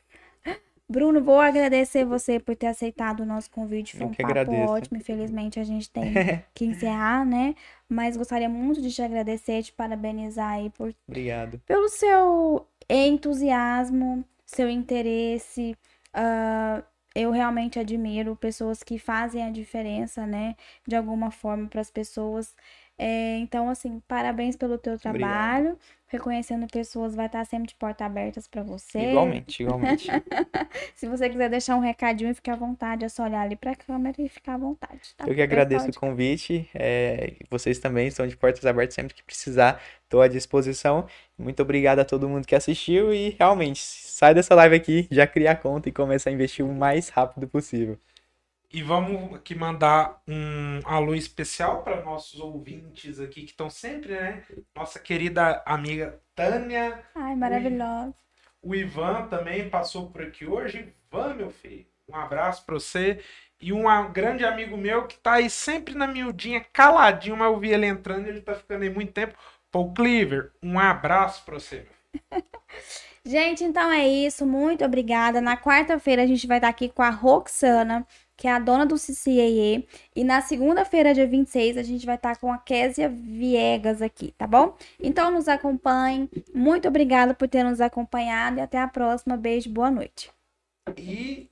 Bruno, vou agradecer você por ter aceitado o nosso convite. Foi um papo agradeço. ótimo. Infelizmente a gente tem *laughs* que encerrar, né? Mas gostaria muito de te agradecer, te parabenizar aí por Obrigado. pelo seu entusiasmo, seu interesse. Uh, eu realmente admiro pessoas que fazem a diferença, né, de alguma forma para as pessoas. É, então, assim, parabéns pelo teu trabalho. Obrigado. Reconhecendo pessoas vai estar sempre de porta abertas para você. Igualmente, igualmente. *laughs* Se você quiser deixar um recadinho, fique à vontade. É só olhar ali para a câmera e ficar à vontade. Tá? Eu que agradeço o convite. É, vocês também estão de portas abertas sempre que precisar. Estou à disposição. Muito obrigado a todo mundo que assistiu e realmente sai dessa live aqui, já cria a conta e começa a investir o mais rápido possível. E vamos aqui mandar um alô especial para nossos ouvintes aqui que estão sempre, né? Nossa querida amiga Tânia. Ai, maravilhosa. O Ivan também passou por aqui hoje. Ivan, meu filho, um abraço para você. E um grande amigo meu que tá aí sempre na miudinha, caladinho, mas eu vi ele entrando, ele tá ficando aí muito tempo. Paul Cleaver, um abraço para você. *laughs* gente, então é isso. Muito obrigada. Na quarta-feira a gente vai estar aqui com a Roxana que é a dona do CCAE. E na segunda-feira, dia 26, a gente vai estar com a Késia Viegas aqui, tá bom? Então nos acompanhe. Muito obrigada por ter nos acompanhado e até a próxima. Beijo, boa noite. E